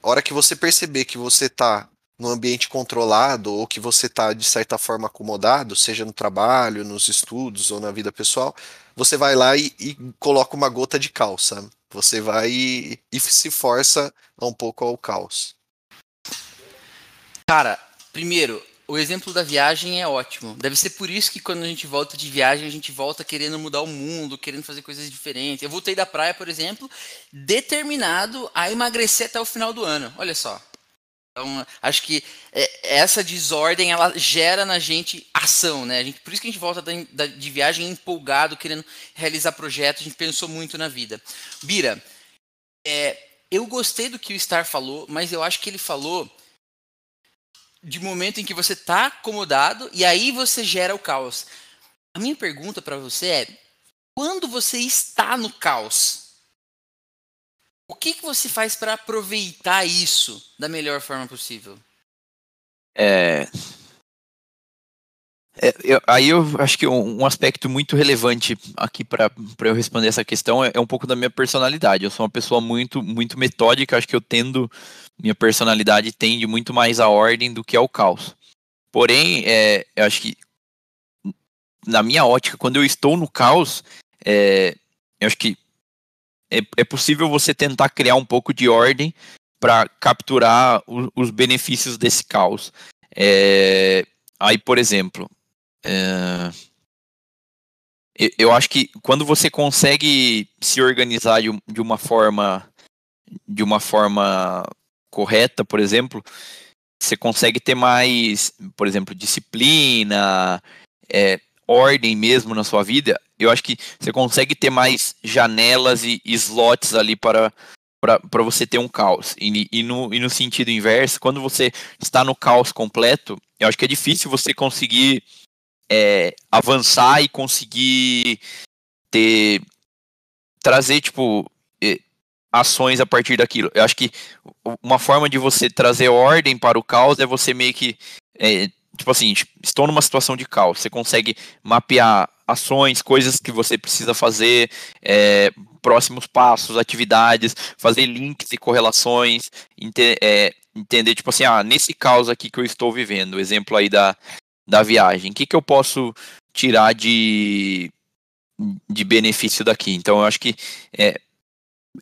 Hora que você perceber que você tá num ambiente controlado ou que você tá de certa forma acomodado, seja no trabalho, nos estudos ou na vida pessoal, você vai lá e, e coloca uma gota de sabe? Você vai e, e se força um pouco ao caos. Cara, primeiro, o exemplo da viagem é ótimo. Deve ser por isso que quando a gente volta de viagem, a gente volta querendo mudar o mundo, querendo fazer coisas diferentes. Eu voltei da praia, por exemplo, determinado a emagrecer até o final do ano. Olha só. Então, acho que é, essa desordem ela gera na gente ação, né? Gente, por isso que a gente volta de viagem empolgado, querendo realizar projetos. A gente pensou muito na vida. Bira, é, eu gostei do que o Star falou, mas eu acho que ele falou de momento em que você está acomodado e aí você gera o caos. A minha pergunta para você é: quando você está no caos, o que, que você faz para aproveitar isso da melhor forma possível? É, é, eu, aí eu acho que um, um, aspecto muito relevante aqui para eu responder essa questão é, é, um pouco da minha personalidade. Eu sou uma pessoa muito, muito metódica, acho que eu tendo, minha personalidade tende muito mais à ordem do que ao caos. Porém, é, eu acho que na minha ótica, quando eu estou no caos, é, eu acho que é, é possível você tentar criar um pouco de ordem para capturar o, os benefícios desse caos. É, aí, por exemplo, é, eu acho que quando você consegue se organizar de, uma forma de uma forma correta, por exemplo, você consegue ter mais, por exemplo, disciplina, é, ordem mesmo na sua vida. Eu acho que você consegue ter mais janelas e slots ali para para você ter um caos. E, e, no, e no sentido inverso, quando você está no caos completo, eu acho que é difícil você conseguir é, avançar e conseguir ter trazer tipo ações a partir daquilo. Eu acho que uma forma de você trazer ordem para o caos é você meio que é, tipo assim, estou numa situação de caos. Você consegue mapear ações, coisas que você precisa fazer, é, próximos passos, atividades, fazer links e correlações, ente é, entender, tipo assim, ah, nesse caos aqui que eu estou vivendo, exemplo aí da, da viagem, o que, que eu posso tirar de, de benefício daqui? Então, eu acho que é,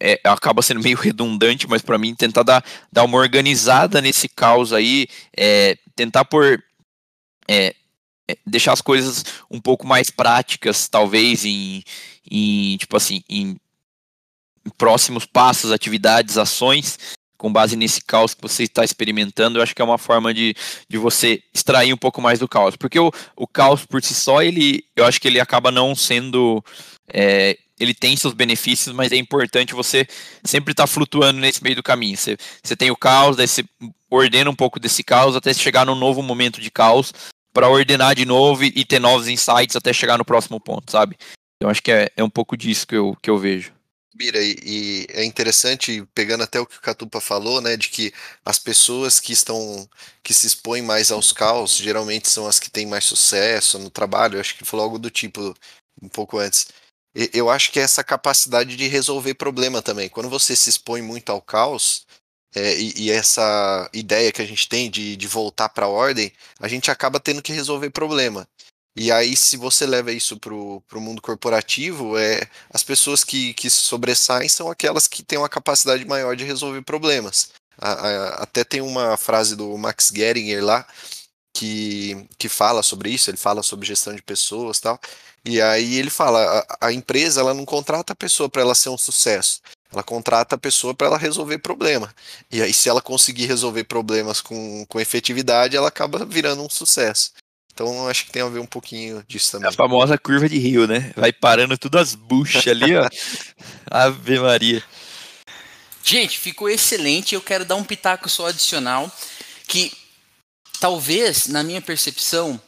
é, acaba sendo meio redundante, mas para mim tentar dar, dar uma organizada nesse caos aí, é, tentar por é, é, deixar as coisas um pouco mais práticas, talvez em, em tipo assim, em próximos passos, atividades, ações, com base nesse caos que você está experimentando, eu acho que é uma forma de, de você extrair um pouco mais do caos. Porque o, o caos por si só, ele, eu acho que ele acaba não sendo. É, ele tem seus benefícios, mas é importante você sempre estar tá flutuando nesse meio do caminho. Você, você tem o caos, daí você ordena um pouco desse caos até chegar num novo momento de caos para ordenar de novo e, ter novos insights até chegar no próximo ponto, sabe? Eu acho que é, é um pouco disso que eu, que eu vejo. Bira, e, e, é interessante, pegando até o que o Catupa falou, né, de que as pessoas que estão, que se expõem mais aos caos, geralmente são as que têm mais sucesso no trabalho, acho que falou algo do tipo, um pouco antes. E, eu acho que é essa capacidade de resolver problema também. Quando você se expõe muito ao caos, é, e, e, essa ideia que a gente tem de, de voltar para a ordem, a gente acaba tendo que resolver problema. E aí, se você leva isso para o mundo corporativo, é, as pessoas que, que sobressaem são aquelas que têm uma capacidade maior de resolver problemas. A, a, até tem uma frase do Max Geringer lá, que, que fala sobre isso, ele fala sobre gestão de pessoas tal. E aí ele fala, a, a empresa ela não contrata a pessoa para ela ser um sucesso. Ela contrata a pessoa para ela resolver problema. E aí, se ela conseguir resolver problemas com, com efetividade, ela acaba virando um sucesso. Então, acho que tem a ver um pouquinho disso também. A famosa curva de rio, né? Vai parando tudo as buchas ali, ó. Ave Maria. Gente, ficou excelente. Eu quero dar um pitaco só adicional. Que talvez, na minha percepção,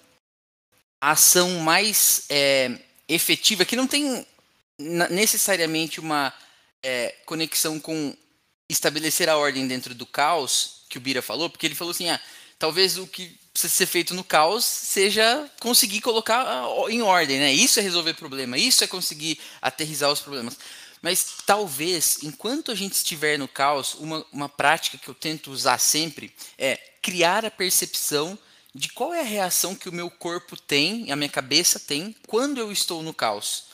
a ação mais é, efetiva, que não tem necessariamente uma é, conexão com estabelecer a ordem dentro do caos, que o Bira falou, porque ele falou assim: ah, talvez o que precisa ser feito no caos seja conseguir colocar ah, em ordem, né? Isso é resolver problema, isso é conseguir aterrizar os problemas. Mas talvez, enquanto a gente estiver no caos, uma, uma prática que eu tento usar sempre é criar a percepção de qual é a reação que o meu corpo tem, a minha cabeça tem, quando eu estou no caos.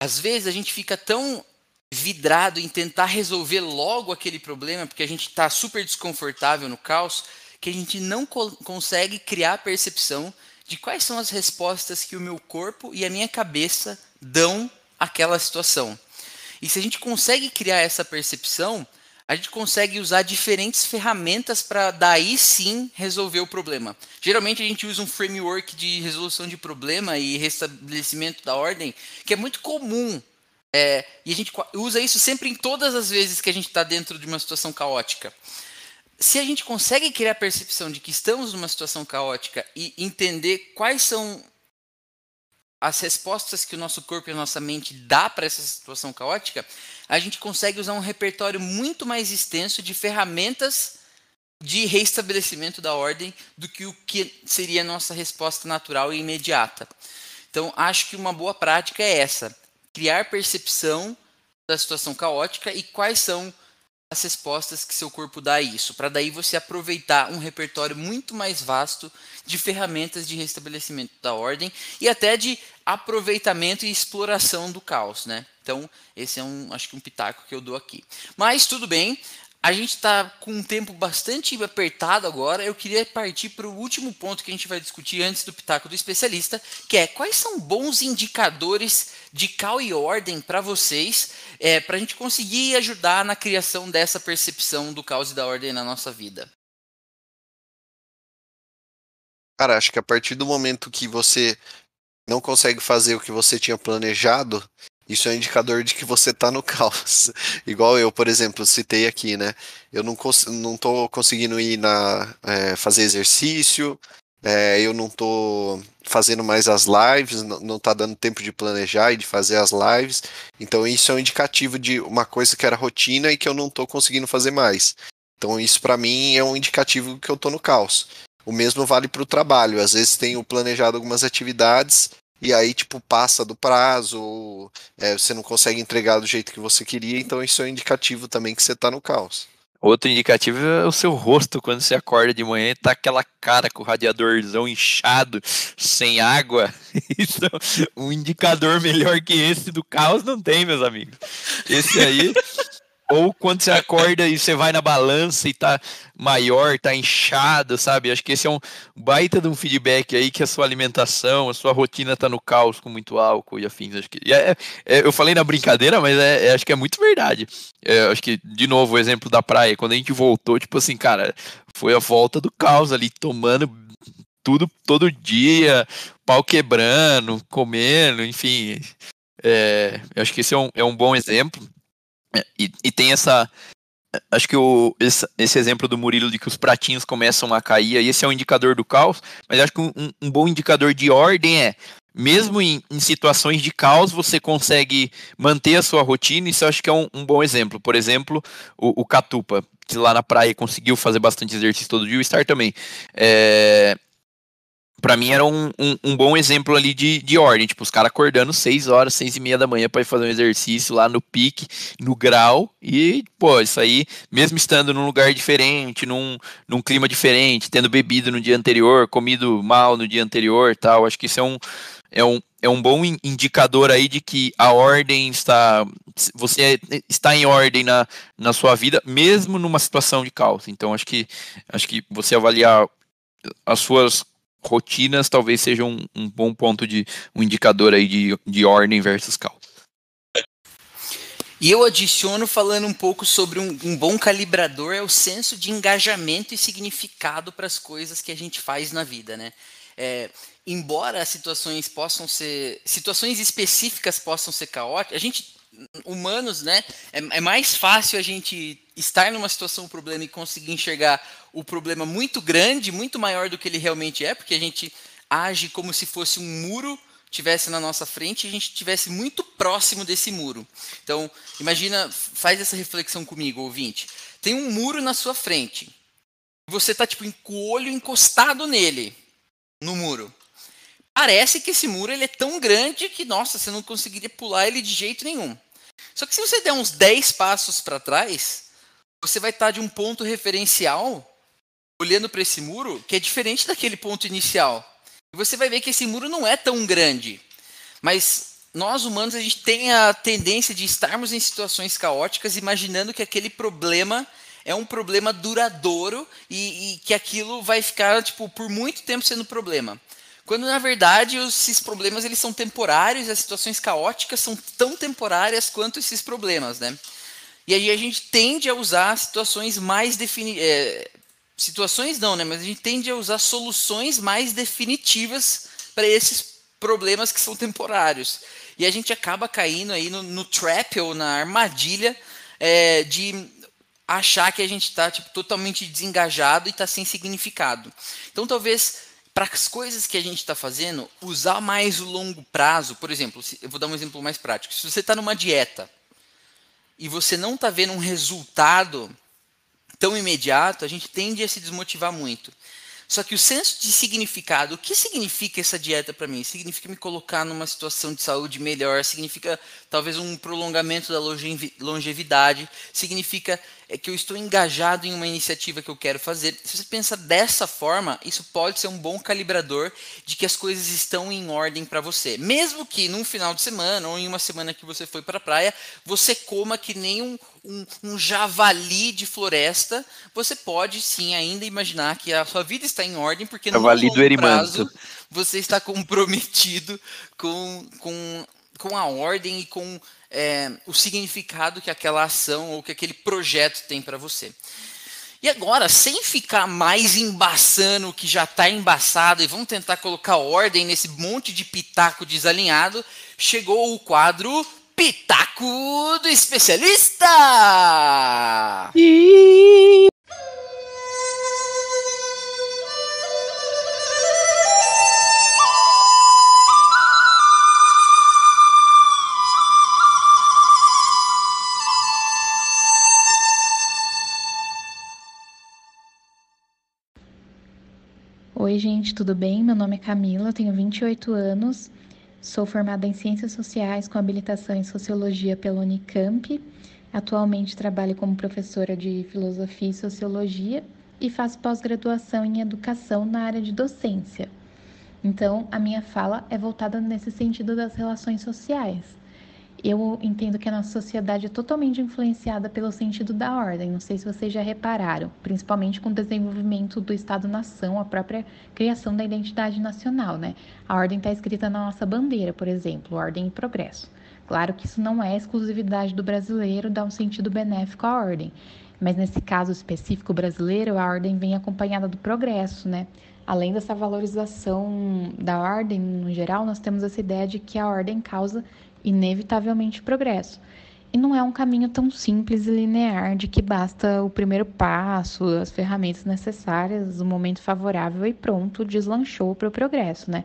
Às vezes a gente fica tão vidrado em tentar resolver logo aquele problema, porque a gente está super desconfortável no caos, que a gente não co consegue criar a percepção de quais são as respostas que o meu corpo e a minha cabeça dão àquela situação. E se a gente consegue criar essa percepção, a gente consegue usar diferentes ferramentas para daí sim resolver o problema. Geralmente a gente usa um framework de resolução de problema e restabelecimento da ordem, que é muito comum é, e a gente usa isso sempre em todas as vezes que a gente está dentro de uma situação caótica. Se a gente consegue criar a percepção de que estamos numa situação caótica e entender quais são as respostas que o nosso corpo e a nossa mente dá para essa situação caótica, a gente consegue usar um repertório muito mais extenso de ferramentas de reestabelecimento da ordem do que o que seria a nossa resposta natural e imediata. Então, acho que uma boa prática é essa: criar percepção da situação caótica e quais são as respostas que seu corpo dá a isso, para daí você aproveitar um repertório muito mais vasto de ferramentas de restabelecimento da ordem e até de aproveitamento e exploração do caos, né? Então, esse é um, acho que um pitaco que eu dou aqui. Mas tudo bem, a gente está com um tempo bastante apertado agora. Eu queria partir para o último ponto que a gente vai discutir antes do pitaco do especialista, que é quais são bons indicadores de cal e ordem para vocês, é, para a gente conseguir ajudar na criação dessa percepção do caos e da ordem na nossa vida. Cara, acho que a partir do momento que você não consegue fazer o que você tinha planejado, isso é um indicador de que você está no caos. Igual eu, por exemplo, citei aqui, né? Eu não, cons não tô conseguindo ir na, é, fazer exercício, é, eu não tô fazendo mais as lives, não, não tá dando tempo de planejar e de fazer as lives. Então isso é um indicativo de uma coisa que era rotina e que eu não tô conseguindo fazer mais. Então isso para mim é um indicativo que eu tô no caos. O mesmo vale para o trabalho. Às vezes tenho planejado algumas atividades e aí, tipo, passa do prazo, é, você não consegue entregar do jeito que você queria, então isso é um indicativo também que você está no caos. Outro indicativo é o seu rosto quando você acorda de manhã e tá aquela cara com o radiadorzão inchado, sem água. Isso, um indicador melhor que esse do caos não tem, meus amigos. Esse aí ou quando você acorda e você vai na balança e tá maior, tá inchado, sabe? Acho que esse é um baita de um feedback aí que a sua alimentação, a sua rotina tá no caos com muito álcool e afins. Acho que é, é, eu falei na brincadeira, mas é, é, acho que é muito verdade. É, acho que, de novo, o exemplo da praia, quando a gente voltou, tipo assim, cara, foi a volta do caos ali, tomando tudo todo dia, pau quebrando, comendo, enfim. É, acho que esse é um, é um bom exemplo. E, e tem essa. Acho que o, esse, esse, exemplo do Murilo de que os pratinhos começam a cair, esse é um indicador do caos, mas acho que um, um bom indicador de ordem é, mesmo em, em, situações de caos, você consegue manter a sua rotina, isso eu acho que é um, um bom exemplo. Por exemplo, o, o, Catupa, que lá na praia conseguiu fazer bastante exercício todo dia, o Star também. É, para mim era um, um, um, bom exemplo ali de, de ordem. Tipo, os caras acordando 6 horas, 6 e meia da manhã para ir fazer um exercício lá no pique, no grau. E, pô, isso aí, mesmo estando num lugar diferente, num, num clima diferente, tendo bebido no dia anterior, comido mal no dia anterior tal, acho que isso é um, é um, é um bom indicador aí de que a ordem está. Você está em ordem na, na sua vida, mesmo numa situação de caos. Então, acho que, acho que você avaliar as suas rotinas talvez seja um, um bom ponto de um indicador aí de, de ordem versus caos. E eu adiciono falando um pouco sobre um, um, bom calibrador é o senso de engajamento e significado para as coisas que a gente faz na vida, né? É, embora as situações possam ser situações específicas possam ser caóticas, a gente humanos, né? É, é, mais fácil a gente estar numa situação, um problema e conseguir enxergar o problema muito grande, muito maior do que ele realmente é, porque a gente age como se fosse um muro tivesse na nossa frente e a gente tivesse muito próximo desse muro. Então, imagina, faz essa reflexão comigo, ouvinte. Tem um muro na sua frente. Você está tipo com o olho encostado nele, no muro parece que esse muro ele é tão grande que, nossa, você não conseguiria pular ele de jeito nenhum. Só que se você der uns 10 passos para trás, você vai estar de um ponto referencial olhando para esse muro que é diferente daquele ponto inicial. E você vai ver que esse muro não é tão grande. Mas nós humanos a gente tem a tendência de estarmos em situações caóticas imaginando que aquele problema é um problema duradouro e, e que aquilo vai ficar tipo por muito tempo sendo problema. Quando na verdade esses problemas eles são temporários, as situações caóticas são tão temporárias quanto esses problemas, né? E aí a gente tende a usar situações mais definidas, é, situações não, né? Mas a gente tende a usar soluções mais definitivas para esses problemas que são temporários. E a gente acaba caindo aí no, no trap ou na armadilha é, de achar que a gente está tipo, totalmente desengajado e está sem significado. Então talvez para as coisas que a gente está fazendo, usar mais o longo prazo. Por exemplo, eu vou dar um exemplo mais prático. Se você está numa dieta e você não está vendo um resultado tão imediato, a gente tende a se desmotivar muito. Só que o senso de significado, o que significa essa dieta para mim? Significa me colocar numa situação de saúde melhor, significa talvez um prolongamento da longevidade, significa é que eu estou engajado em uma iniciativa que eu quero fazer. Se você pensa dessa forma, isso pode ser um bom calibrador de que as coisas estão em ordem para você. Mesmo que num final de semana ou em uma semana que você foi para a praia, você coma que nem um, um, um, javali de floresta, você pode sim ainda imaginar que a sua vida está em ordem, porque javali no longo prazo você está comprometido com, com, com a ordem e com é, o significado que aquela ação ou que aquele projeto tem para você. E agora, sem ficar mais embaçando o que já está embaçado e vamos tentar colocar ordem nesse monte de pitaco desalinhado, chegou o quadro Pitaco do Especialista! Oi, gente, tudo bem? Meu nome é Camila, tenho 28 anos, sou formada em Ciências Sociais com habilitação em Sociologia pela Unicamp. Atualmente trabalho como professora de Filosofia e Sociologia e faço pós-graduação em Educação na área de docência. Então, a minha fala é voltada nesse sentido das relações sociais eu entendo que a nossa sociedade é totalmente influenciada pelo sentido da ordem. Não sei se vocês já repararam, principalmente com o desenvolvimento do Estado-nação, a própria criação da identidade nacional, né? A ordem está escrita na nossa bandeira, por exemplo, ordem e progresso. Claro que isso não é exclusividade do brasileiro, dá um sentido benéfico à ordem. Mas nesse caso específico brasileiro, a ordem vem acompanhada do progresso, né? Além dessa valorização da ordem no geral, nós temos essa ideia de que a ordem causa inevitavelmente progresso. E não é um caminho tão simples e linear de que basta o primeiro passo, as ferramentas necessárias, o momento favorável e pronto, deslanchou para o progresso, né?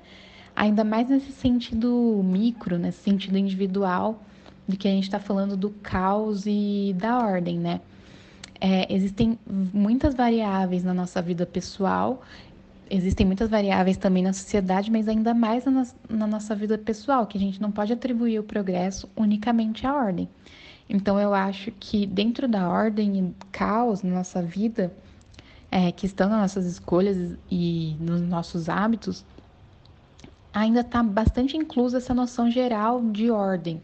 Ainda mais nesse sentido micro, nesse sentido individual, de que a gente está falando do caos e da ordem, né? É, existem muitas variáveis na nossa vida pessoal existem muitas variáveis também na sociedade, mas ainda mais na, na, nossa vida pessoal, que a gente não pode atribuir o progresso unicamente à ordem. Então, eu acho que dentro da ordem e caos na nossa vida, é, que estão nas nossas escolhas e nos nossos hábitos, ainda está bastante inclusa essa noção geral de ordem.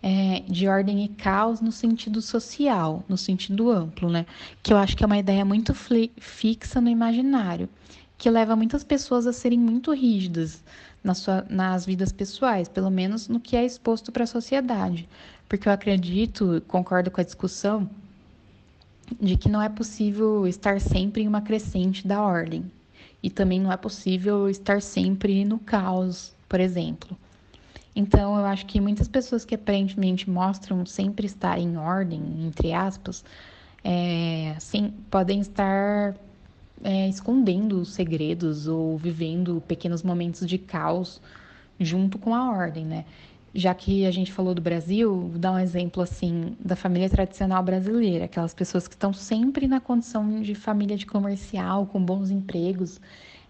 É, de ordem e caos no sentido social, no sentido amplo, né? Que eu acho que é uma ideia muito fixa no imaginário que leva muitas pessoas a serem muito rígidas na sua, nas vidas pessoais, pelo menos no que é exposto para a sociedade. Porque eu acredito, concordo com a discussão, de que não é possível estar sempre em uma crescente da ordem. E também não é possível estar sempre no caos, por exemplo. Então, eu acho que muitas pessoas que aparentemente mostram sempre estar em ordem, entre aspas, é, sim, podem estar é, escondendo segredos ou vivendo pequenos momentos de caos junto com a ordem, né? Já que a gente falou do Brasil, vou dar um exemplo assim da família tradicional brasileira, aquelas pessoas que estão sempre na condição de família de comercial, com bons empregos,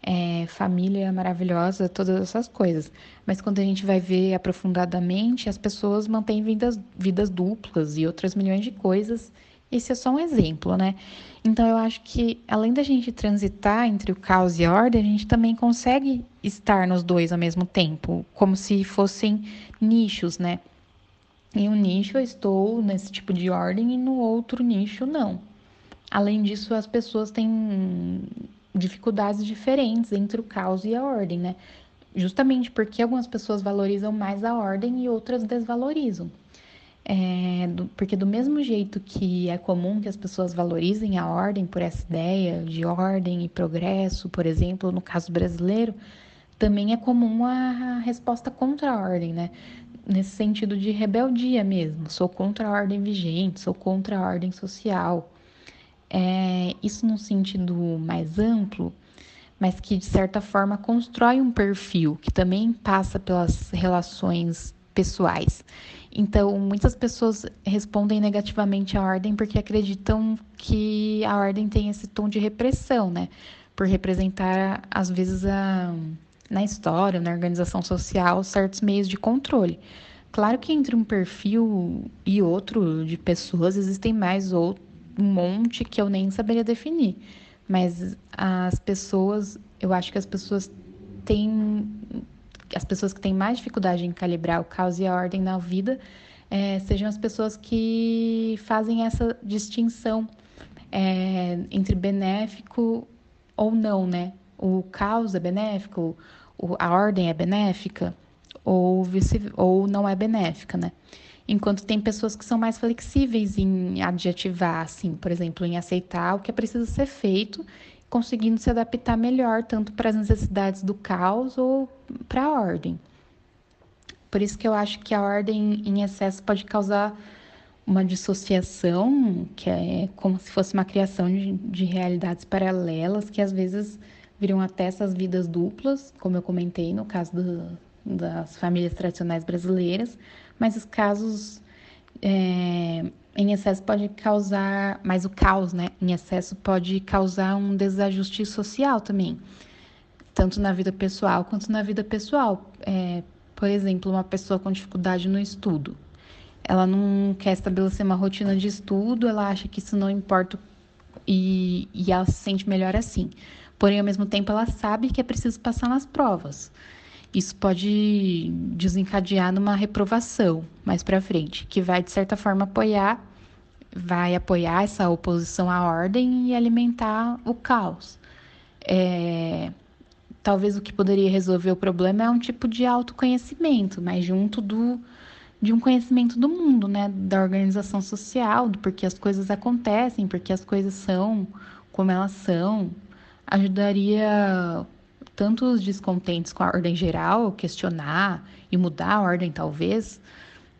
é, família maravilhosa, todas essas coisas. Mas quando a gente vai ver aprofundadamente, as pessoas mantêm vidas, vidas duplas e outras milhões de coisas esse é só um exemplo, né? Então eu acho que além da gente transitar entre o caos e a ordem, a gente também consegue estar nos dois ao mesmo tempo, como se fossem nichos, né? Em um nicho eu estou nesse tipo de ordem e no outro nicho não. Além disso, as pessoas têm dificuldades diferentes entre o caos e a ordem, né? Justamente porque algumas pessoas valorizam mais a ordem e outras desvalorizam. É, do, porque do mesmo jeito que é comum que as pessoas valorizem a ordem por essa ideia de ordem e progresso, por exemplo, no caso brasileiro, também é comum a resposta contra a ordem, né? Nesse sentido de rebeldia mesmo. Sou contra a ordem vigente, sou contra a ordem social. É, isso num sentido mais amplo, mas que de certa forma constrói um perfil que também passa pelas relações pessoais. Então, muitas pessoas respondem negativamente à ordem porque acreditam que a ordem tem esse tom de repressão, né? Por representar, às vezes, a, na história, na organização social, certos meios de controle. Claro que entre um perfil e outro de pessoas existem mais outro, um monte que eu nem saberia definir. Mas as pessoas, eu acho que as pessoas têm as pessoas que têm mais dificuldade em calibrar o caos e a ordem na vida é, sejam as pessoas que fazem essa distinção é, entre benéfico ou não, né? O caos é benéfico, a ordem é benéfica ou, vice, ou não é benéfica, né? Enquanto tem pessoas que são mais flexíveis em adjetivar, assim, por exemplo, em aceitar o que é preciso ser feito conseguindo se adaptar melhor tanto para as necessidades do caos ou para a ordem. Por isso que eu acho que a ordem em excesso pode causar uma dissociação, que é como se fosse uma criação de, de realidades paralelas, que às vezes viram até essas vidas duplas, como eu comentei no caso do, das famílias tradicionais brasileiras, mas os casos é, em excesso pode causar, mas o caos, né, em excesso pode causar um desajuste social também, tanto na vida pessoal quanto na vida pessoal. É, por exemplo, uma pessoa com dificuldade no estudo, ela não quer estabelecer uma rotina de estudo, ela acha que isso não importa e, e ela se sente melhor assim. Porém, ao mesmo tempo, ela sabe que é preciso passar nas provas. Isso pode desencadear numa reprovação mais para frente, que vai de certa forma apoiar vai apoiar essa oposição à ordem e alimentar o caos. É, talvez o que poderia resolver o problema é um tipo de autoconhecimento, mas junto do, de um conhecimento do mundo, né? Da organização social, do porquê as coisas acontecem, porque as coisas são como elas são. Ajudaria tanto os descontentes com a ordem geral, questionar e mudar a ordem, talvez,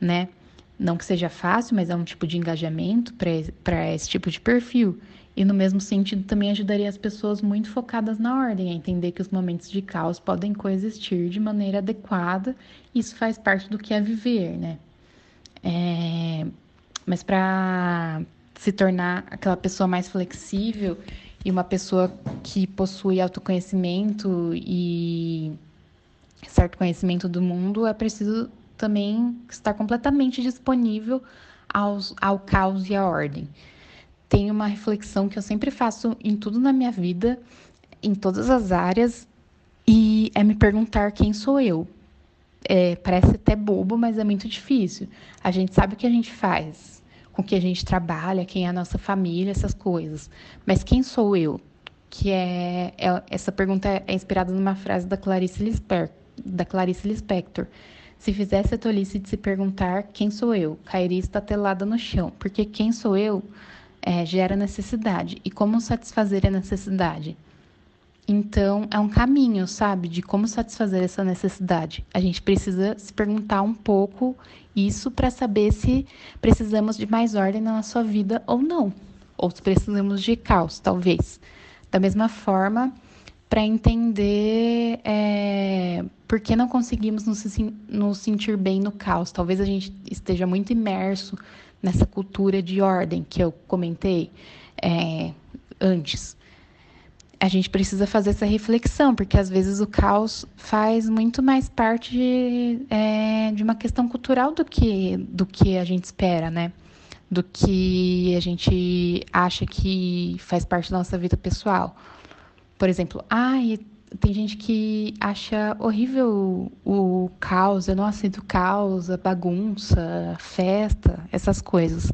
né? Não que seja fácil, mas é um tipo de engajamento para esse tipo de perfil. E no mesmo sentido, também ajudaria as pessoas muito focadas na ordem a entender que os momentos de caos podem coexistir de maneira adequada. Isso faz parte do que é viver, né? É... Mas para se tornar aquela pessoa mais flexível e uma pessoa que possui autoconhecimento e certo conhecimento do mundo, é preciso também estar completamente disponível aos, ao caos e à ordem. Tem uma reflexão que eu sempre faço em tudo na minha vida, em todas as áreas, e é me perguntar quem sou eu. É, parece até bobo, mas é muito difícil. A gente sabe o que a gente faz, com que a gente trabalha, quem é a nossa família, essas coisas. Mas quem sou eu? Que é, é essa pergunta é inspirada numa frase da Clarice Lispector, da Clarice Lispector se fizesse a tolice de se perguntar quem sou eu, cairia estatelada no chão, porque quem sou eu é, gera necessidade. E como satisfazer a necessidade? Então, é um caminho, sabe, de como satisfazer essa necessidade. A gente precisa se perguntar um pouco isso para saber se precisamos de mais ordem na nossa vida ou não. Ou se precisamos de caos, talvez. Da mesma forma, para entender é, por que não conseguimos nos, nos sentir bem no caos. Talvez a gente esteja muito imerso nessa cultura de ordem que eu comentei é, antes. A gente precisa fazer essa reflexão, porque às vezes o caos faz muito mais parte de, é, de uma questão cultural do que, do que a gente espera, né? Do que a gente acha que faz parte da nossa vida pessoal. Por exemplo, ai, tem gente que acha horrível o, o caos, eu não aceito caos, a bagunça, a festa, essas coisas.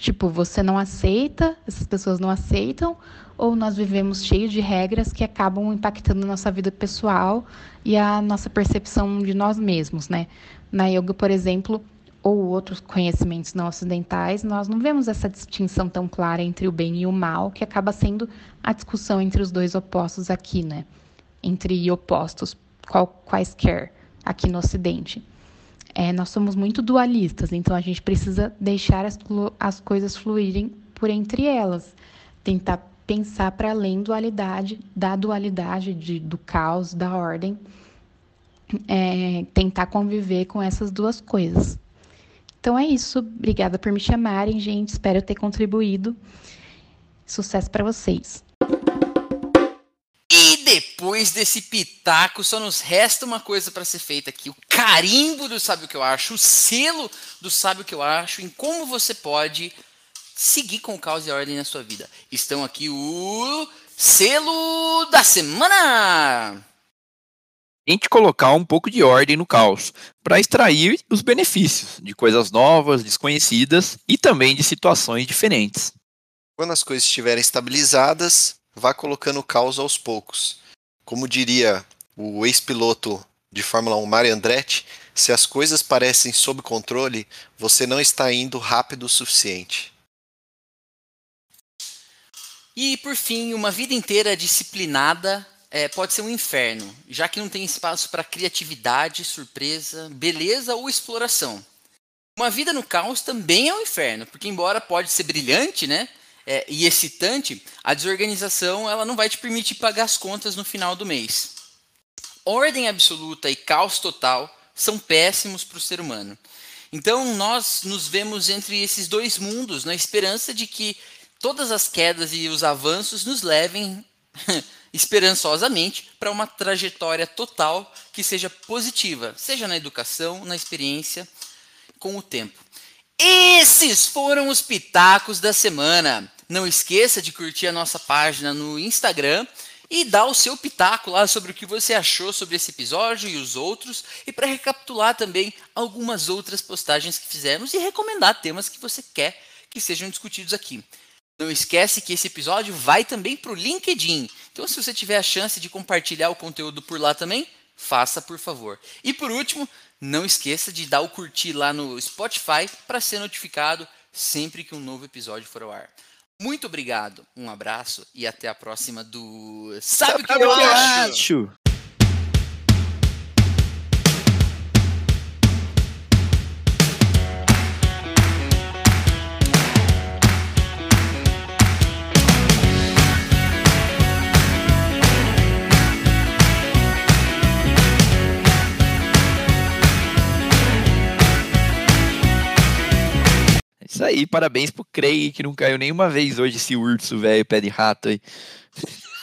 Tipo, você não aceita, essas pessoas não aceitam, ou nós vivemos cheios de regras que acabam impactando nossa vida pessoal e a nossa percepção de nós mesmos, né? Na yoga, por exemplo, ou outros conhecimentos não ocidentais, nós não vemos essa distinção tão clara entre o bem e o mal, que acaba sendo a discussão entre os dois opostos aqui, né? Entre opostos, qual, quaisquer, aqui no Ocidente. É, nós somos muito dualistas, então a gente precisa deixar as, as coisas fluírem por entre elas, tentar pensar para além dualidade, da dualidade de, do caos, da ordem, é, tentar conviver com essas duas coisas. Então é isso. Obrigada por me chamarem, gente. Espero ter contribuído. Sucesso para vocês. Depois desse pitaco, só nos resta uma coisa para ser feita aqui: o carimbo do Sabe o que eu acho, o selo do Sabe o que eu acho, em como você pode seguir com o caos e a ordem na sua vida. Estão aqui o selo da semana. Tente colocar um pouco de ordem no caos, para extrair os benefícios de coisas novas, desconhecidas e também de situações diferentes. Quando as coisas estiverem estabilizadas, vá colocando caos aos poucos. Como diria o ex-piloto de Fórmula 1 Mario Andretti, se as coisas parecem sob controle, você não está indo rápido o suficiente. E por fim, uma vida inteira disciplinada é, pode ser um inferno, já que não tem espaço para criatividade, surpresa, beleza ou exploração. Uma vida no caos também é um inferno, porque embora pode ser brilhante, né, é, e excitante, a desorganização ela não vai te permitir pagar as contas no final do mês. Ordem absoluta e caos total são péssimos para o ser humano. Então nós nos vemos entre esses dois mundos na esperança de que todas as quedas e os avanços nos levem esperançosamente para uma trajetória total que seja positiva, seja na educação, na experiência, com o tempo. Esses foram os pitacos da semana. Não esqueça de curtir a nossa página no Instagram e dar o seu pitaco lá sobre o que você achou sobre esse episódio e os outros, e para recapitular também algumas outras postagens que fizemos e recomendar temas que você quer que sejam discutidos aqui. Não esquece que esse episódio vai também para o LinkedIn. Então, se você tiver a chance de compartilhar o conteúdo por lá também, faça por favor. E por último, não esqueça de dar o curtir lá no Spotify para ser notificado sempre que um novo episódio for ao ar. Muito obrigado, um abraço e até a próxima do Sabe o que eu acho? Isso aí, parabéns pro Craig, que não caiu nenhuma vez hoje esse urso velho, pé de rato aí.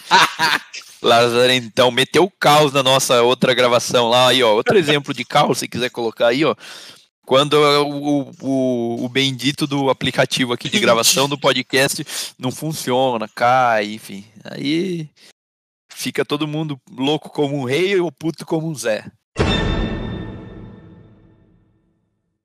Lazarentão, meteu o caos na nossa outra gravação lá, aí ó, outro exemplo de caos, se quiser colocar aí, ó. Quando o, o, o bendito do aplicativo aqui de gravação do podcast não funciona, cai, enfim. Aí fica todo mundo louco como um rei ou puto como um Zé.